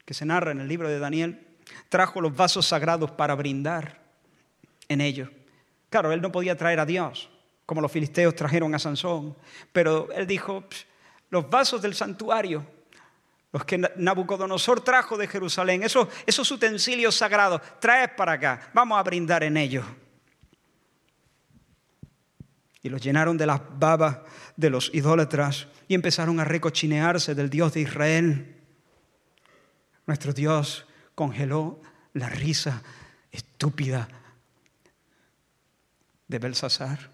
que se narra en el libro de Daniel, trajo los vasos sagrados para brindar en ellos. Claro, él no podía traer a Dios, como los filisteos trajeron a Sansón, pero él dijo, los vasos del santuario, los que Nabucodonosor trajo de Jerusalén, esos, esos utensilios sagrados, traes para acá, vamos a brindar en ellos y los llenaron de las babas de los idólatras y empezaron a recochinearse del Dios de Israel. Nuestro Dios congeló la risa estúpida de Belsasar.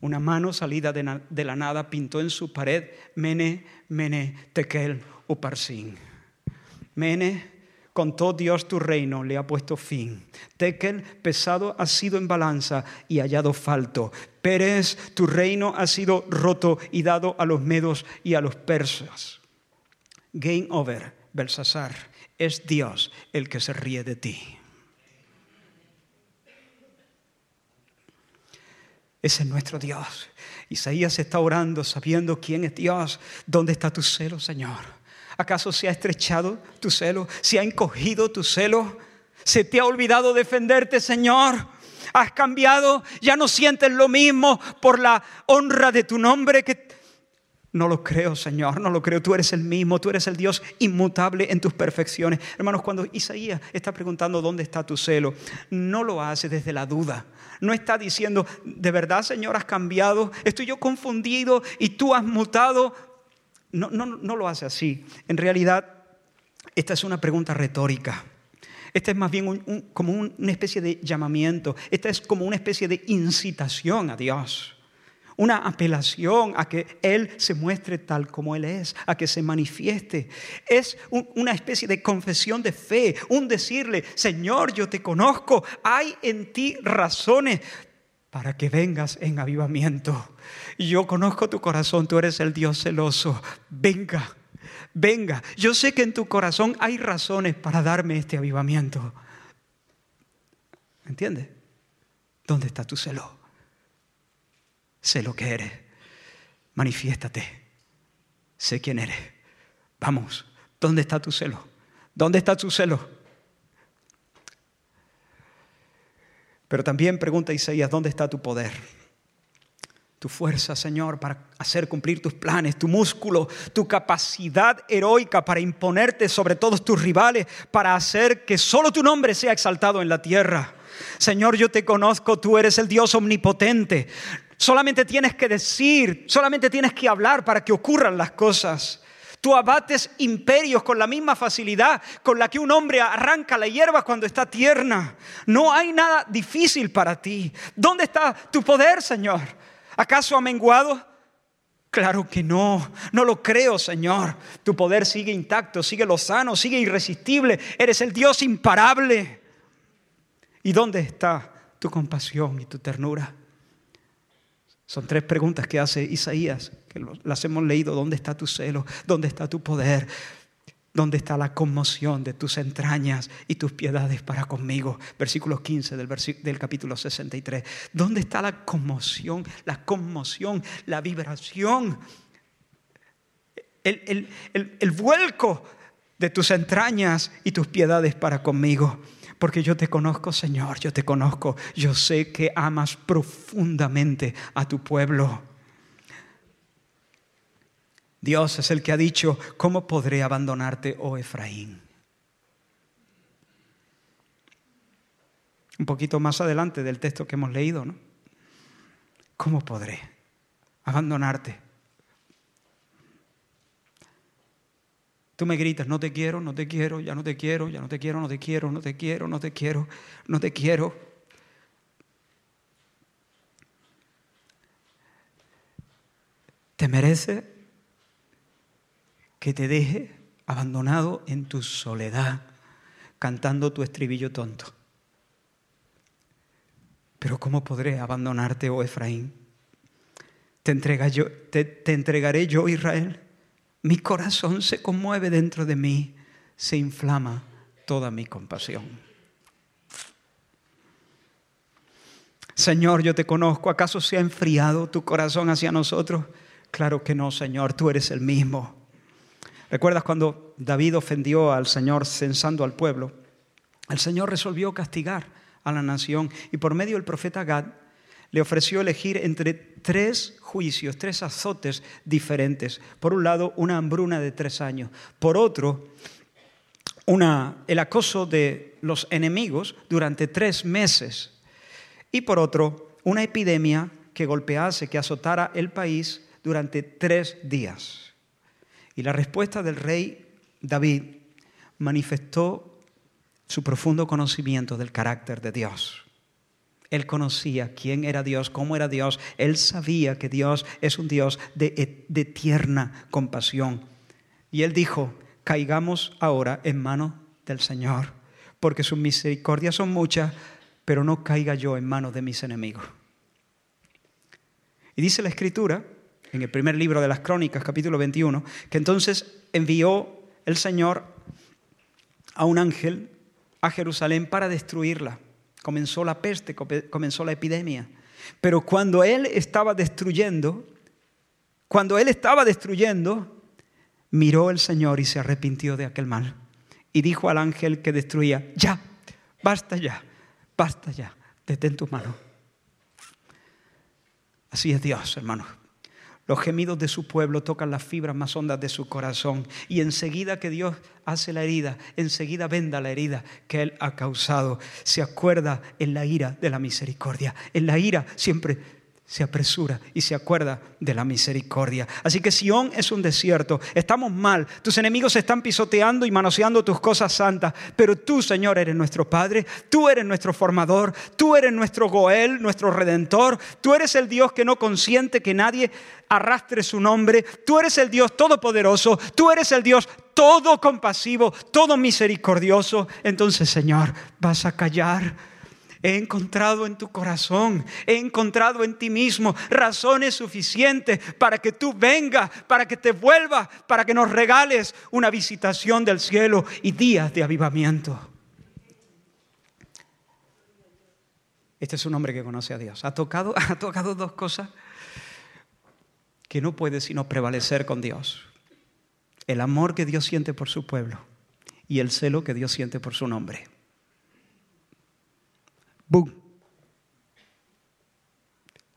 Una mano salida de, la nada pintó en su pared Mene, Mene, Tekel, Uparsin. Mene, todo Dios tu reino, le ha puesto fin. Tekel, pesado ha sido en balanza y hallado falto. Pérez, tu reino ha sido roto y dado a los medos y a los persas. Game over, Belsasar. Es Dios el que se ríe de ti. Ese es nuestro Dios. Isaías está orando sabiendo quién es Dios. ¿Dónde está tu celo, Señor? ¿Acaso se ha estrechado tu celo? ¿Se ha encogido tu celo? ¿Se te ha olvidado defenderte, Señor? ¿Has cambiado? ¿Ya no sientes lo mismo por la honra de tu nombre que... No lo creo, Señor, no lo creo. Tú eres el mismo, tú eres el Dios inmutable en tus perfecciones. Hermanos, cuando Isaías está preguntando dónde está tu celo, no lo hace desde la duda. No está diciendo, ¿de verdad, Señor, has cambiado? ¿Estoy yo confundido y tú has mutado? No, no, lo hace así. En realidad, esta es una pregunta retórica. Esta es más bien como una especie de llamamiento. Esta es como una especie de incitación a Dios. Una apelación a que Él se muestre tal como Él es, a que se manifieste. Es una especie de confesión de fe, un decirle, Señor, yo te conozco, hay en ti razones para que vengas en avivamiento. Yo conozco tu corazón, tú eres el Dios celoso. Venga, venga. Yo sé que en tu corazón hay razones para darme este avivamiento. ¿Entiendes? ¿Dónde está tu celo? Sé lo que eres. Manifiéstate. Sé quién eres. Vamos, ¿dónde está tu celo? ¿Dónde está tu celo? Pero también pregunta Isaías, ¿dónde está tu poder? Tu fuerza, Señor, para hacer cumplir tus planes, tu músculo, tu capacidad heroica para imponerte sobre todos tus rivales, para hacer que solo tu nombre sea exaltado en la tierra. Señor, yo te conozco, tú eres el Dios omnipotente. Solamente tienes que decir, solamente tienes que hablar para que ocurran las cosas. Tú abates imperios con la misma facilidad con la que un hombre arranca la hierba cuando está tierna. No hay nada difícil para ti. ¿Dónde está tu poder, Señor? ¿Acaso ha menguado? Claro que no, no lo creo, Señor. Tu poder sigue intacto, sigue lozano, sigue irresistible. Eres el Dios imparable. ¿Y dónde está tu compasión y tu ternura? Son tres preguntas que hace Isaías, que las hemos leído. ¿Dónde está tu celo? ¿Dónde está tu poder? ¿Dónde está la conmoción de tus entrañas y tus piedades para conmigo? Versículo 15 del, del capítulo 63. ¿Dónde está la conmoción, la conmoción, la vibración, el, el vuelco de tus entrañas y tus piedades para conmigo? Porque yo te conozco, Señor, yo te conozco. Yo sé que amas profundamente a tu pueblo. Dios es el que ha dicho, ¿cómo podré abandonarte, oh Efraín? Un poquito más adelante del texto que hemos leído, ¿no? ¿Cómo podré abandonarte? Tú me gritas, no te quiero, no te quiero, ya no te quiero, ya no te quiero, no te quiero, no te quiero, no te quiero, no te quiero. ¿Te merece que te deje abandonado en tu soledad, cantando tu estribillo tonto. Pero ¿cómo podré abandonarte, oh Efraín? ¿Te, yo, te, entregaré yo, Israel? Mi corazón se conmueve dentro de mí, se inflama toda mi compasión. Señor, yo te conozco. ¿Acaso se ha enfriado tu corazón hacia nosotros? Claro que no, Señor, tú eres el mismo. ¿Recuerdas cuando David ofendió al Señor censando al pueblo? El Señor resolvió castigar a la nación y por medio del profeta Gad le ofreció elegir entre tres juicios, tres azotes diferentes. Por un lado, una hambruna de tres años. Por otro, el acoso de los enemigos durante tres meses. Y por otro, una epidemia que golpease, que azotara el país durante tres días. Y la respuesta del rey David manifestó su profundo conocimiento del carácter de Dios. Él conocía quién era Dios, cómo era Dios. Él sabía que Dios es un Dios de, de tierna compasión. Y él dijo, caigamos ahora en manos del Señor, porque sus misericordias son muchas, pero no caiga yo en manos de mis enemigos. Y dice la Escritura en el primer libro de las Crónicas, capítulo 21, que entonces envió el Señor a un ángel a Jerusalén para destruirla. Comenzó la peste, comenzó la epidemia. Pero cuando él estaba destruyendo, cuando él estaba destruyendo, miró el Señor y se arrepintió de aquel mal. Y dijo al ángel que destruía, ya, basta ya, basta ya, detén tu mano. Así es Dios, hermanos. Los gemidos de su pueblo tocan las fibras más hondas de su corazón y enseguida que Dios hace la herida, enseguida venda la herida que Él ha causado. Se acuerda en la ira de la misericordia. En la ira siempre se apresura y se acuerda de la misericordia. Así que Sión es un desierto, estamos mal, tus enemigos están pisoteando y manoseando tus cosas santas, pero tú, Señor, eres nuestro Padre, tú eres nuestro formador, tú eres nuestro Goel, nuestro redentor, tú eres el Dios que no consiente que nadie arrastre su nombre, tú eres el Dios todopoderoso, tú eres el Dios todo compasivo, todo misericordioso. Entonces, Señor, vas a callar He encontrado en tu corazón, he encontrado en ti mismo razones suficientes para que tú vengas, para que te vuelvas, para que nos regales una visitación del cielo y días de avivamiento. Este es un hombre que conoce a Dios. Ha tocado, [laughs] ha tocado dos cosas que no puede sino prevalecer con Dios. El amor que Dios siente por su pueblo y el celo que Dios siente por su nombre.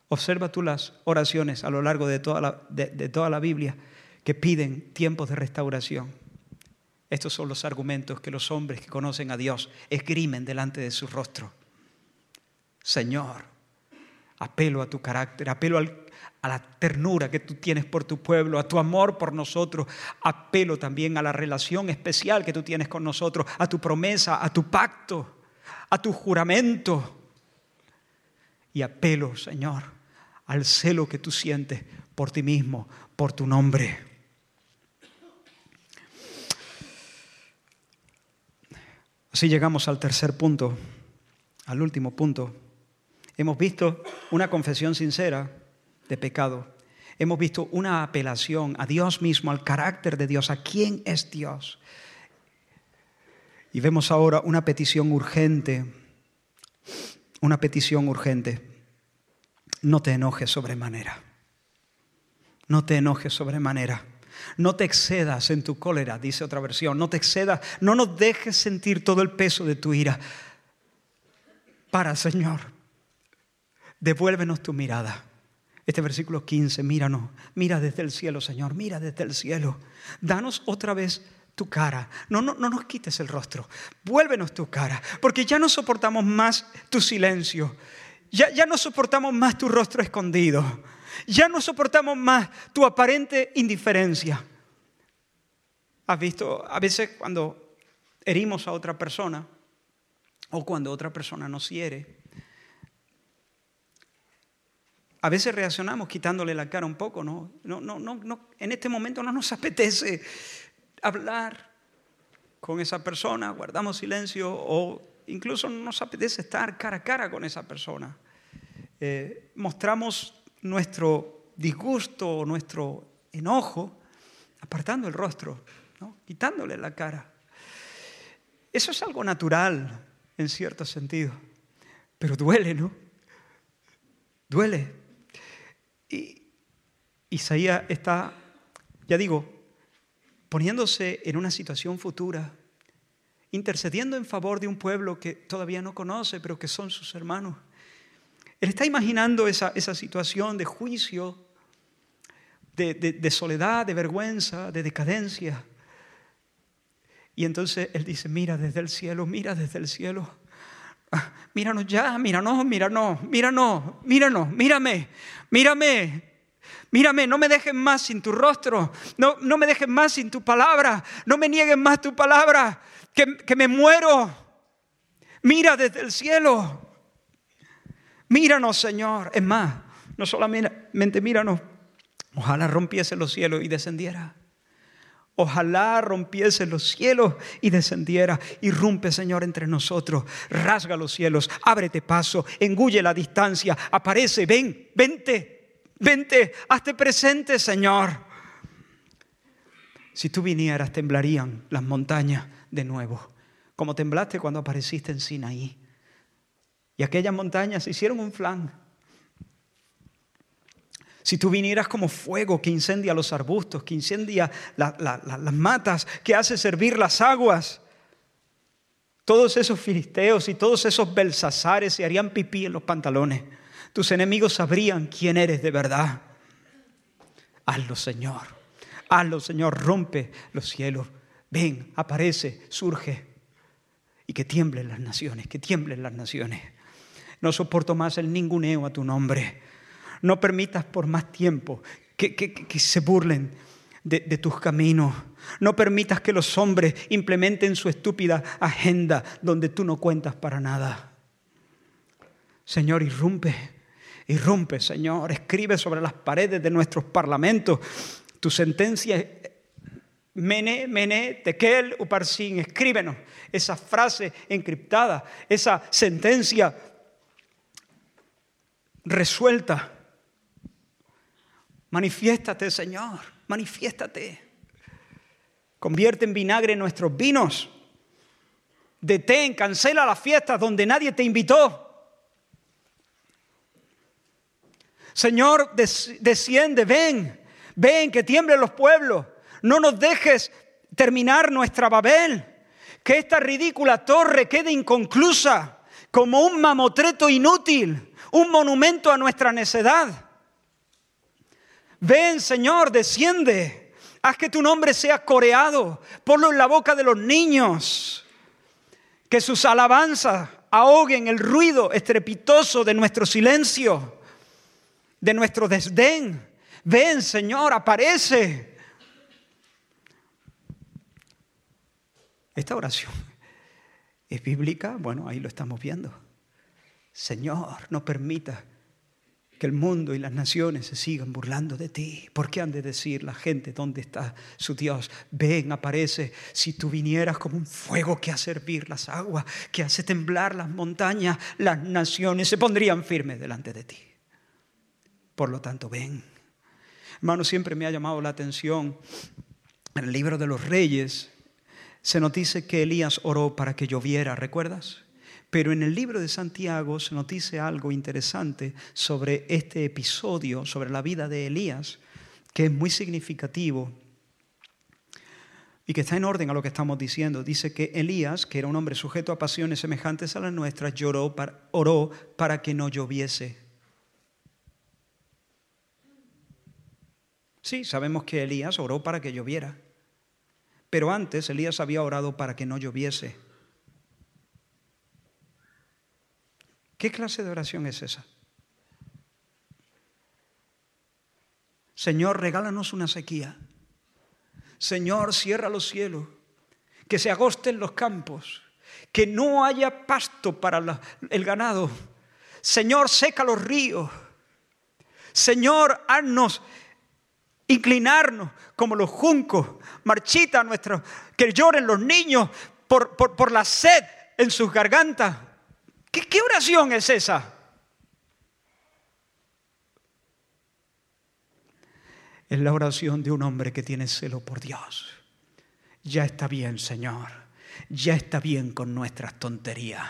Observa tú las oraciones a lo largo de toda la, de toda la Biblia que piden tiempos de restauración. Estos son los argumentos que los hombres que conocen a Dios esgrimen delante de su rostro. Señor, apelo a tu carácter, apelo a la ternura que tú tienes por tu pueblo, a tu amor por nosotros, apelo también a la relación especial que tú tienes con nosotros, a tu promesa, a tu pacto, a tu juramento. Y apelo, Señor, al celo que tú sientes por ti mismo, por tu nombre. Así llegamos al tercer punto, al último punto. Hemos visto una confesión sincera de pecado. Hemos visto una apelación a Dios mismo, al carácter de Dios, a quién es Dios. Y vemos ahora una petición urgente, una petición urgente. No te enojes sobremanera. No te enojes sobremanera. No te excedas en tu cólera, dice otra versión. No te excedas, no nos dejes sentir todo el peso de tu ira. Para, Señor, devuélvenos tu mirada. Este versículo 15, míranos, mira desde el cielo, Señor, mira desde el cielo. Danos otra vez tu cara. No, no, no nos quites el rostro. Vuélvenos tu cara, porque ya no soportamos más tu silencio. Ya, ya no soportamos más tu rostro escondido. Ya no soportamos más tu aparente indiferencia. ¿Has visto? A veces cuando herimos a otra persona o cuando otra persona nos hiere, a veces reaccionamos quitándole la cara un poco, ¿no? No, no, no, no. En este momento no nos apetece hablar con esa persona, guardamos silencio o incluso no nos apetece estar cara a cara con esa persona. Eh, mostramos nuestro disgusto o nuestro enojo apartando el rostro, quitándole la cara. Eso es algo natural en cierto sentido, pero duele, ¿no? Duele. Y Isaías está, ya digo, poniéndose en una situación futura, intercediendo en favor de un pueblo que todavía no conoce, pero que son sus hermanos. Él está imaginando esa, situación de juicio, de, soledad, de vergüenza, de decadencia. Y entonces él dice, mira desde el cielo, mira desde el cielo. Ah, míranos ya, míranos, míranos, míranos, míranos, mírame, mírame. Mírame, no me dejes más sin tu rostro, no, no me dejes más sin tu palabra, no me niegues más tu palabra, que, que me muero. Mira desde el cielo. Míranos, Señor. Es más, no solamente míranos, ojalá rompiese los cielos y descendiera. Ojalá rompiese los cielos y descendiera. Irrumpe, Señor, entre nosotros. Rasga los cielos, ábrete paso, engulle la distancia. Aparece, ven, vente, vente, hazte presente, Señor. Si tú vinieras, temblarían las montañas de nuevo, como temblaste cuando apareciste en Sinaí. Y aquellas montañas se hicieron un flan. Si tú vinieras como fuego que incendia los arbustos, que incendia las matas, que hace servir las aguas, todos esos filisteos y todos esos belsazares se harían pipí en los pantalones. Tus enemigos sabrían quién eres de verdad. Hazlo, Señor. Hazlo, Señor. Rompe los cielos. Ven, aparece, surge. Y que tiemblen las naciones, que tiemblen las naciones. No soporto más el ninguneo a tu nombre. No permitas por más tiempo que, se burlen de, de, tus caminos. No permitas que los hombres implementen su estúpida agenda donde tú no cuentas para nada. Señor, irrumpe, irrumpe, Señor. Escribe sobre las paredes de nuestros parlamentos tu sentencia. Mene, mene, tekel, uparsin. Escríbenos esa frase encriptada, esa sentencia resuelta. Manifiéstate, Señor, manifiéstate. Convierte en vinagre nuestros vinos. Detén, cancela las fiestas donde nadie te invitó. Señor, desciende, ven, ven, que tiemblen los pueblos. No nos dejes terminar nuestra Babel. Que esta ridícula torre quede inconclusa como un mamotreto inútil, un monumento a nuestra necedad. Ven, Señor, desciende. Haz que tu nombre sea coreado. Ponlo en la boca de los niños. Que sus alabanzas ahoguen el ruido estrepitoso de nuestro silencio, de nuestro desdén. Ven, Señor, aparece. Esta oración [laughs] es bíblica. Bueno, ahí lo estamos viendo. Señor, no permita que el mundo y las naciones se sigan burlando de ti. ¿Por qué han de decir la gente dónde está su Dios? Ven, aparece. Si tú vinieras como un fuego que hace hervir las aguas, que hace temblar las montañas, las naciones se pondrían firmes delante de ti. Por lo tanto, ven. Hermano, siempre me ha llamado la atención en el libro de los reyes. Se nos dice que Elías oró para que lloviera, ¿recuerdas? Pero en el libro de Santiago se nos dice algo interesante sobre este episodio, sobre la vida de Elías, que es muy significativo y que está en orden a lo que estamos diciendo. Dice que Elías, que era un hombre sujeto a pasiones semejantes a las nuestras, lloró oró para que no lloviese. Sí, sabemos que Elías oró para que lloviera. Pero antes Elías había orado para que no lloviese. ¿Qué clase de oración es esa? Señor, regálanos una sequía. Señor, cierra los cielos, que se agosten los campos, que no haya pasto para el ganado. Señor, seca los ríos. Señor, haznos inclinarnos como los juncos, marchita nuestros, que lloren los niños por, por la sed en sus gargantas. ¿Qué, oración es esa? Es la oración de un hombre que tiene celo por Dios. Ya está bien, Señor. Ya está bien con nuestras tonterías.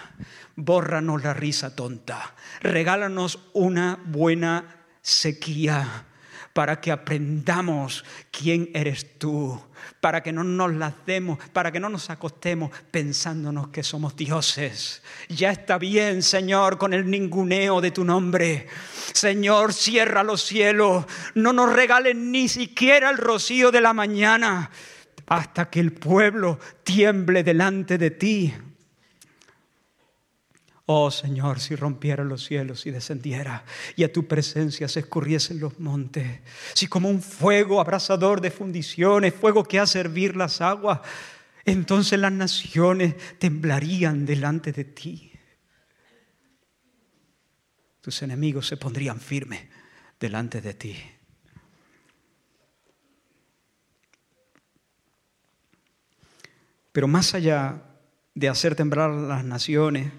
Bórranos la risa tonta. Regálanos una buena sequía para que aprendamos quién eres tú, para que no nos las demos, para que no nos acostemos pensándonos que somos dioses. Ya está bien, Señor, con el ninguneo de tu nombre. Señor, cierra los cielos, no nos regalen ni siquiera el rocío de la mañana hasta que el pueblo tiemble delante de ti. Oh Señor, si rompiera los cielos y descendiera y a tu presencia se escurriesen los montes, si como un fuego abrasador de fundiciones, fuego que hace hervir las aguas, entonces las naciones temblarían delante de ti. Tus enemigos se pondrían firmes delante de ti. Pero más allá de hacer temblar las naciones,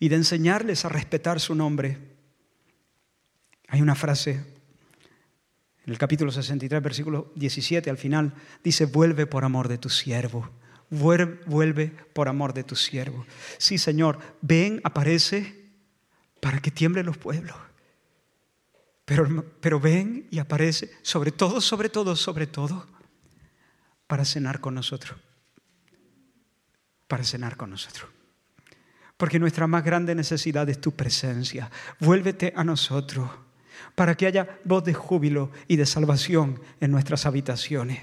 y de enseñarles a respetar su nombre. Hay una frase en el capítulo 63, versículo 17, al final, dice, vuelve por amor de tu siervo, vuelve por amor de tu siervo. Sí, Señor, ven, aparece para que tiemblen los pueblos. Pero, pero ven y aparece, sobre todo, sobre todo, sobre todo, para cenar con nosotros. Para cenar con nosotros porque nuestra más grande necesidad es tu presencia. Vuélvete a nosotros para que haya voz de júbilo y de salvación en nuestras habitaciones.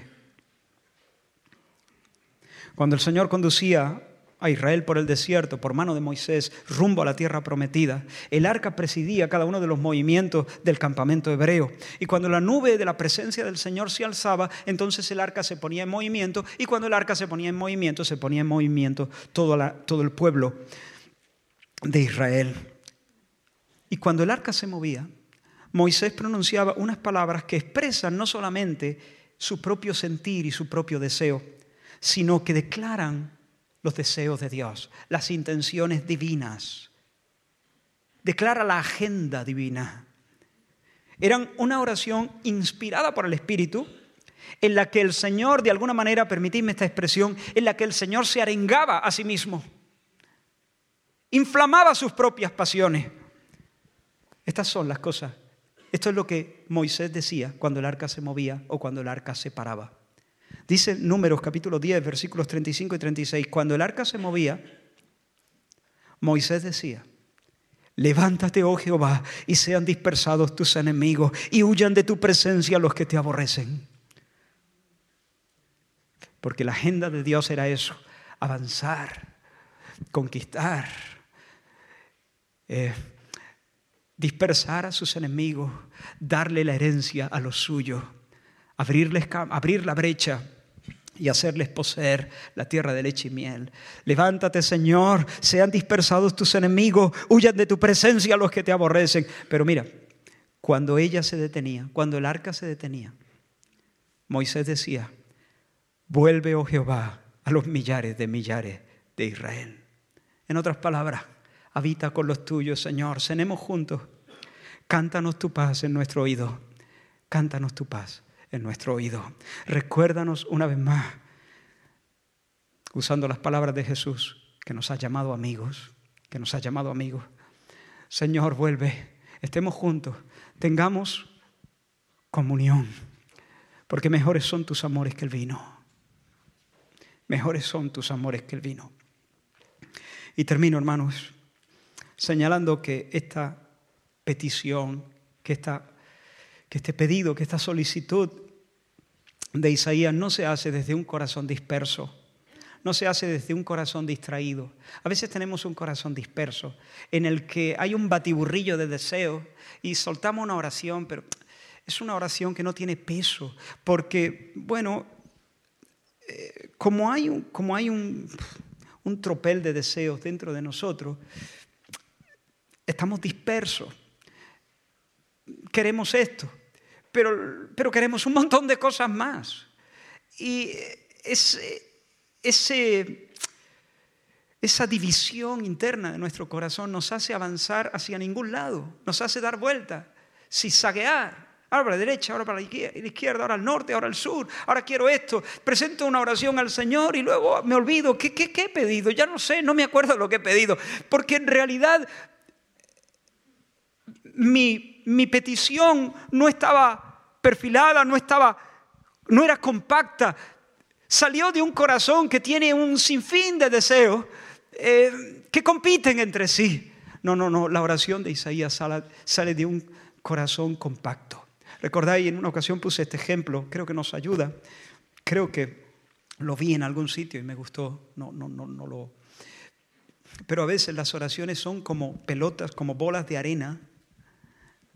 Cuando el Señor conducía a Israel por el desierto, por mano de Moisés, rumbo a la tierra prometida. El arca presidía cada uno de los movimientos del campamento hebreo. Y cuando la nube de la presencia del Señor se alzaba, entonces el arca se ponía en movimiento. Y cuando el arca se ponía en movimiento, se ponía en movimiento todo, todo el pueblo de Israel. Y cuando el arca se movía, Moisés pronunciaba unas palabras que expresan no solamente su propio sentir y su propio deseo, sino que declaran los deseos de Dios, las intenciones divinas. Declara la agenda divina. Eran una oración inspirada por el Espíritu, en la que el Señor, de alguna manera, permitidme esta expresión, en la que el Señor se arengaba a sí mismo inflamaba sus propias pasiones. Estas son las cosas. Esto es lo que Moisés decía cuando el arca se movía o cuando el arca se paraba. Dice Números capítulo 10, versículos 35 y 36, cuando el arca se movía, Moisés decía, levántate, oh Jehová, y sean dispersados tus enemigos y huyan de tu presencia los que te aborrecen. Porque la agenda de Dios era eso, avanzar, conquistar, eh, dispersar a sus enemigos, darle la herencia a los suyos, abrirles, abrir la brecha y hacerles poseer la tierra de leche y miel. Levántate, Señor, sean dispersados tus enemigos, huyan de tu presencia los que te aborrecen. Pero mira, cuando ella se detenía, cuando el arca se detenía, Moisés decía, vuelve, oh Jehová, a los millares de millares de Israel. En otras palabras, habita con los tuyos, Señor, cenemos juntos. Cántanos tu paz en nuestro oído. Cántanos tu paz en nuestro oído. Recuérdanos una vez más, usando las palabras de Jesús, que nos ha llamado amigos, que nos ha llamado amigos. Señor, vuelve, estemos juntos, tengamos comunión, porque mejores son tus amores que el vino. Mejores son tus amores que el vino. Y termino, hermanos, señalando que esta petición, que esta que este pedido, que esta solicitud de Isaías no se hace desde un corazón disperso, no se hace desde un corazón distraído. A veces tenemos un corazón disperso en el que hay un batiburrillo de deseos y soltamos una oración, pero es una oración que no tiene peso, porque, bueno, eh, como hay, un, como hay un, un tropel de deseos dentro de nosotros, estamos dispersos. Queremos esto, pero, pero queremos un montón de cosas más. Y ese, esa división interna de nuestro corazón nos hace avanzar hacia ningún lado, nos hace dar vueltas, saquear. Ahora para la derecha, ahora para la izquierda, ahora al norte, ahora al sur, ahora quiero esto. Presento una oración al Señor y luego me olvido. ¿Qué, qué, qué he pedido? Ya no sé, no me acuerdo lo que he pedido. Porque en realidad mi, mi petición no estaba perfilada, no estaba, no era compacta. Salió de un corazón que tiene un sinfín de deseos eh, que compiten entre sí. No, no, no, la oración de Isaías sale, sale de un corazón compacto. Recordáis, en una ocasión puse este ejemplo, creo que nos ayuda. Creo que lo vi en algún sitio y me gustó. No, no, no, no lo. Pero a veces las oraciones son como pelotas, como bolas de arena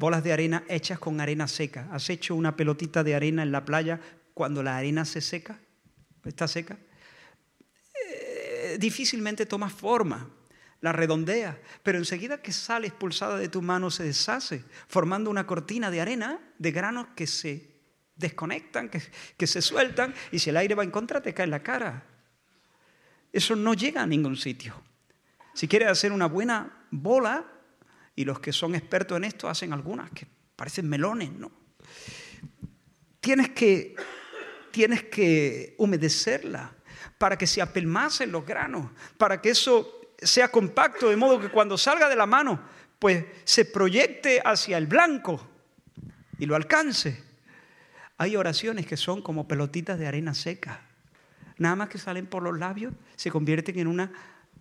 bolas de arena hechas con arena seca. ¿Has hecho una pelotita de arena en la playa cuando la arena se seca? ¿Está seca? Eh, difícilmente toma forma, la redondea, pero enseguida que sale expulsada de tu mano se deshace, formando una cortina de arena, de granos que se desconectan, que, que se sueltan, y si el aire va en contra te cae en la cara. Eso no llega a ningún sitio. Si quieres hacer una buena bola, y los que son expertos en esto hacen algunas que parecen melones, ¿no? Tienes que, tienes que humedecerla para que se apelmacen los granos, para que eso sea compacto, de modo que cuando salga de la mano, pues se proyecte hacia el blanco y lo alcance. Hay oraciones que son como pelotitas de arena seca. Nada más que salen por los labios, se convierten en una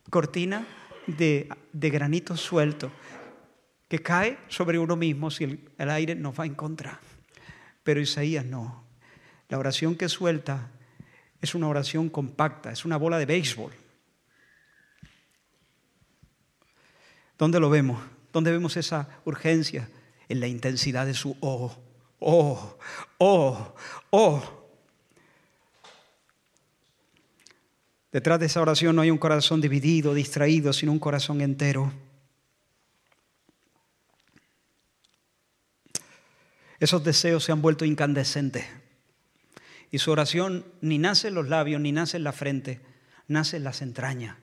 cortina de, de granito suelto que cae sobre uno mismo si el, aire nos va en contra. Pero Isaías no. La oración que suelta es una oración compacta, es una bola de béisbol. ¿Dónde lo vemos? ¿Dónde vemos esa urgencia? En la intensidad de su oh, oh, oh, oh. Detrás de esa oración no hay un corazón dividido, distraído, sino un corazón entero. Esos deseos se han vuelto incandescentes. Y su oración ni nace en los labios, ni nace en la frente, nace en las entrañas,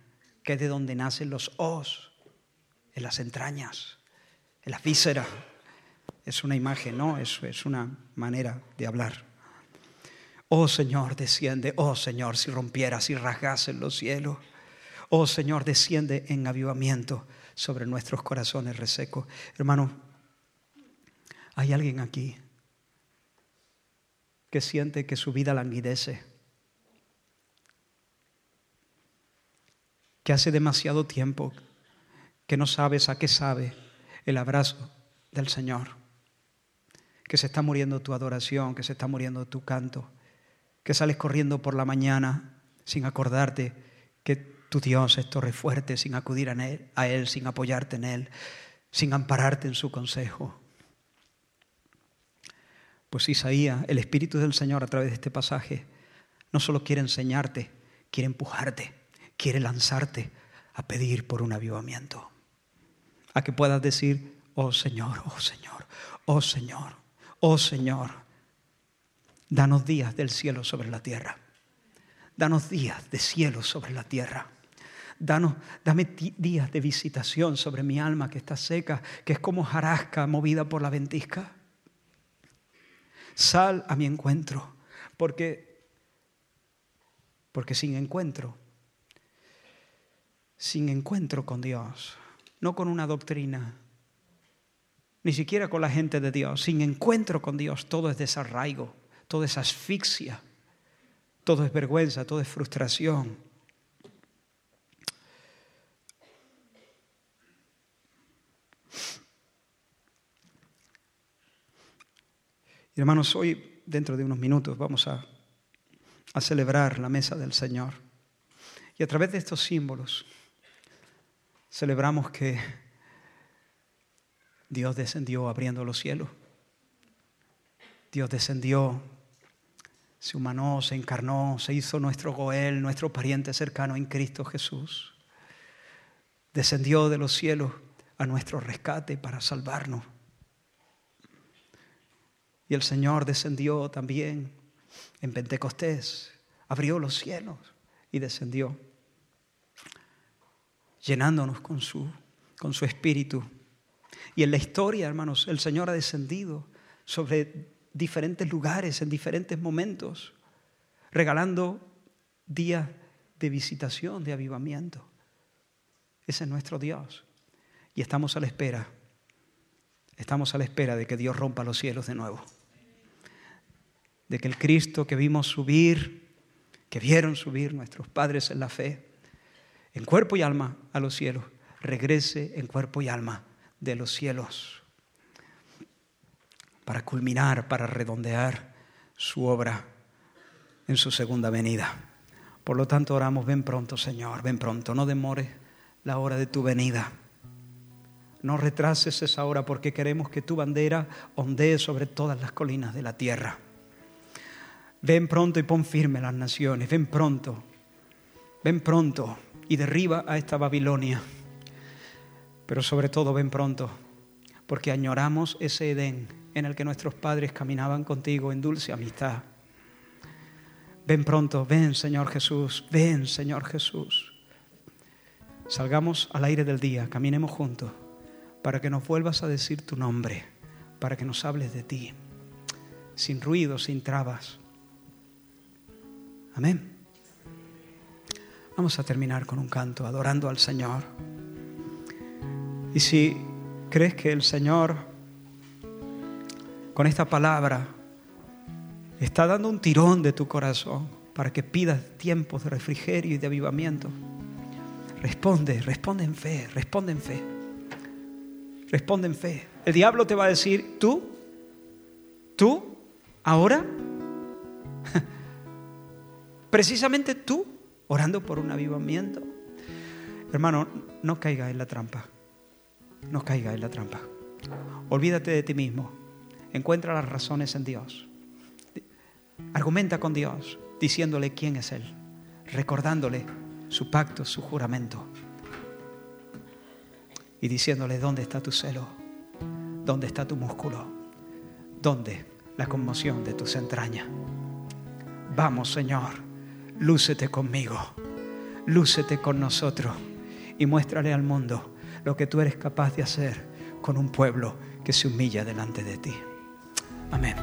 que es de donde nacen los os, en las entrañas, en las vísceras. Es una imagen, ¿no? Es, es una manera de hablar. Oh Señor, desciende. Oh Señor, si rompieras y rasgases los cielos. Oh Señor, desciende en avivamiento sobre nuestros corazones resecos. Hermano, hay alguien aquí que siente que su vida languidece, que hace demasiado tiempo que no sabes a qué sabe el abrazo del Señor, que se está muriendo tu adoración, que se está muriendo tu canto, que sales corriendo por la mañana sin acordarte que tu Dios es torre fuerte, sin acudir a él, a él, sin apoyarte en Él, sin ampararte en su consejo. Pues Isaías, el Espíritu del Señor a través de este pasaje, no solo quiere enseñarte, quiere empujarte, quiere lanzarte a pedir por un avivamiento. A que puedas decir, oh Señor, oh Señor, oh Señor, oh Señor, danos días del cielo sobre la tierra. Danos días de cielo sobre la tierra. Danos, dame días de visitación sobre mi alma que está seca, que es como jarasca movida por la ventisca. Sal a mi encuentro, porque, porque sin encuentro, sin encuentro con Dios, no con una doctrina, ni siquiera con la gente de Dios, sin encuentro con Dios, todo es desarraigo, todo es asfixia, todo es vergüenza, todo es frustración. Hermanos, hoy, dentro de unos minutos, vamos a, a celebrar la mesa del Señor. Y a través de estos símbolos celebramos que Dios descendió abriendo los cielos. Dios descendió, se humanó, se encarnó, se hizo nuestro Goel, nuestro pariente cercano en Cristo Jesús. Descendió de los cielos a nuestro rescate para salvarnos. Y el Señor descendió también en Pentecostés, abrió los cielos y descendió, llenándonos con su, con su espíritu. Y en la historia, hermanos, el Señor ha descendido sobre diferentes lugares, en diferentes momentos, regalando días de visitación, de avivamiento. Ese es nuestro Dios. Y estamos a la espera, estamos a la espera de que Dios rompa los cielos de nuevo de que el Cristo que vimos subir, que vieron subir nuestros padres en la fe, en cuerpo y alma a los cielos, regrese en cuerpo y alma de los cielos para culminar, para redondear su obra en su segunda venida. Por lo tanto, oramos, ven pronto, Señor, ven pronto, no demores la hora de tu venida. No retrases esa hora porque queremos que tu bandera ondee sobre todas las colinas de la tierra. Ven pronto y pon firme las naciones, ven pronto, ven pronto y derriba a esta Babilonia. Pero sobre todo ven pronto, porque añoramos ese Edén en el que nuestros padres caminaban contigo en dulce amistad. Ven pronto, ven Señor Jesús, ven Señor Jesús. Salgamos al aire del día, caminemos juntos, para que nos vuelvas a decir tu nombre, para que nos hables de ti, sin ruido, sin trabas Amén. Vamos a terminar con un canto, adorando al Señor. Y si crees que el Señor, con esta palabra, está dando un tirón de tu corazón para que pidas tiempos de refrigerio y de avivamiento, responde, responde en fe, responde en fe. Responde en fe. El diablo te va a decir, tú, tú, ahora [laughs] Precisamente tú orando por un avivamiento. Hermano, no caiga en la trampa. No caiga en la trampa. Olvídate de ti mismo. Encuentra las razones en Dios. Argumenta con Dios, diciéndole quién es Él, recordándole su pacto, su juramento. Y diciéndole dónde está tu celo, dónde está tu músculo, dónde la conmoción de tus entrañas. Vamos, Señor lúcete conmigo, lúcete con nosotros y muéstrale al mundo lo que tú eres capaz de hacer con un pueblo que se humilla delante de ti. Amén.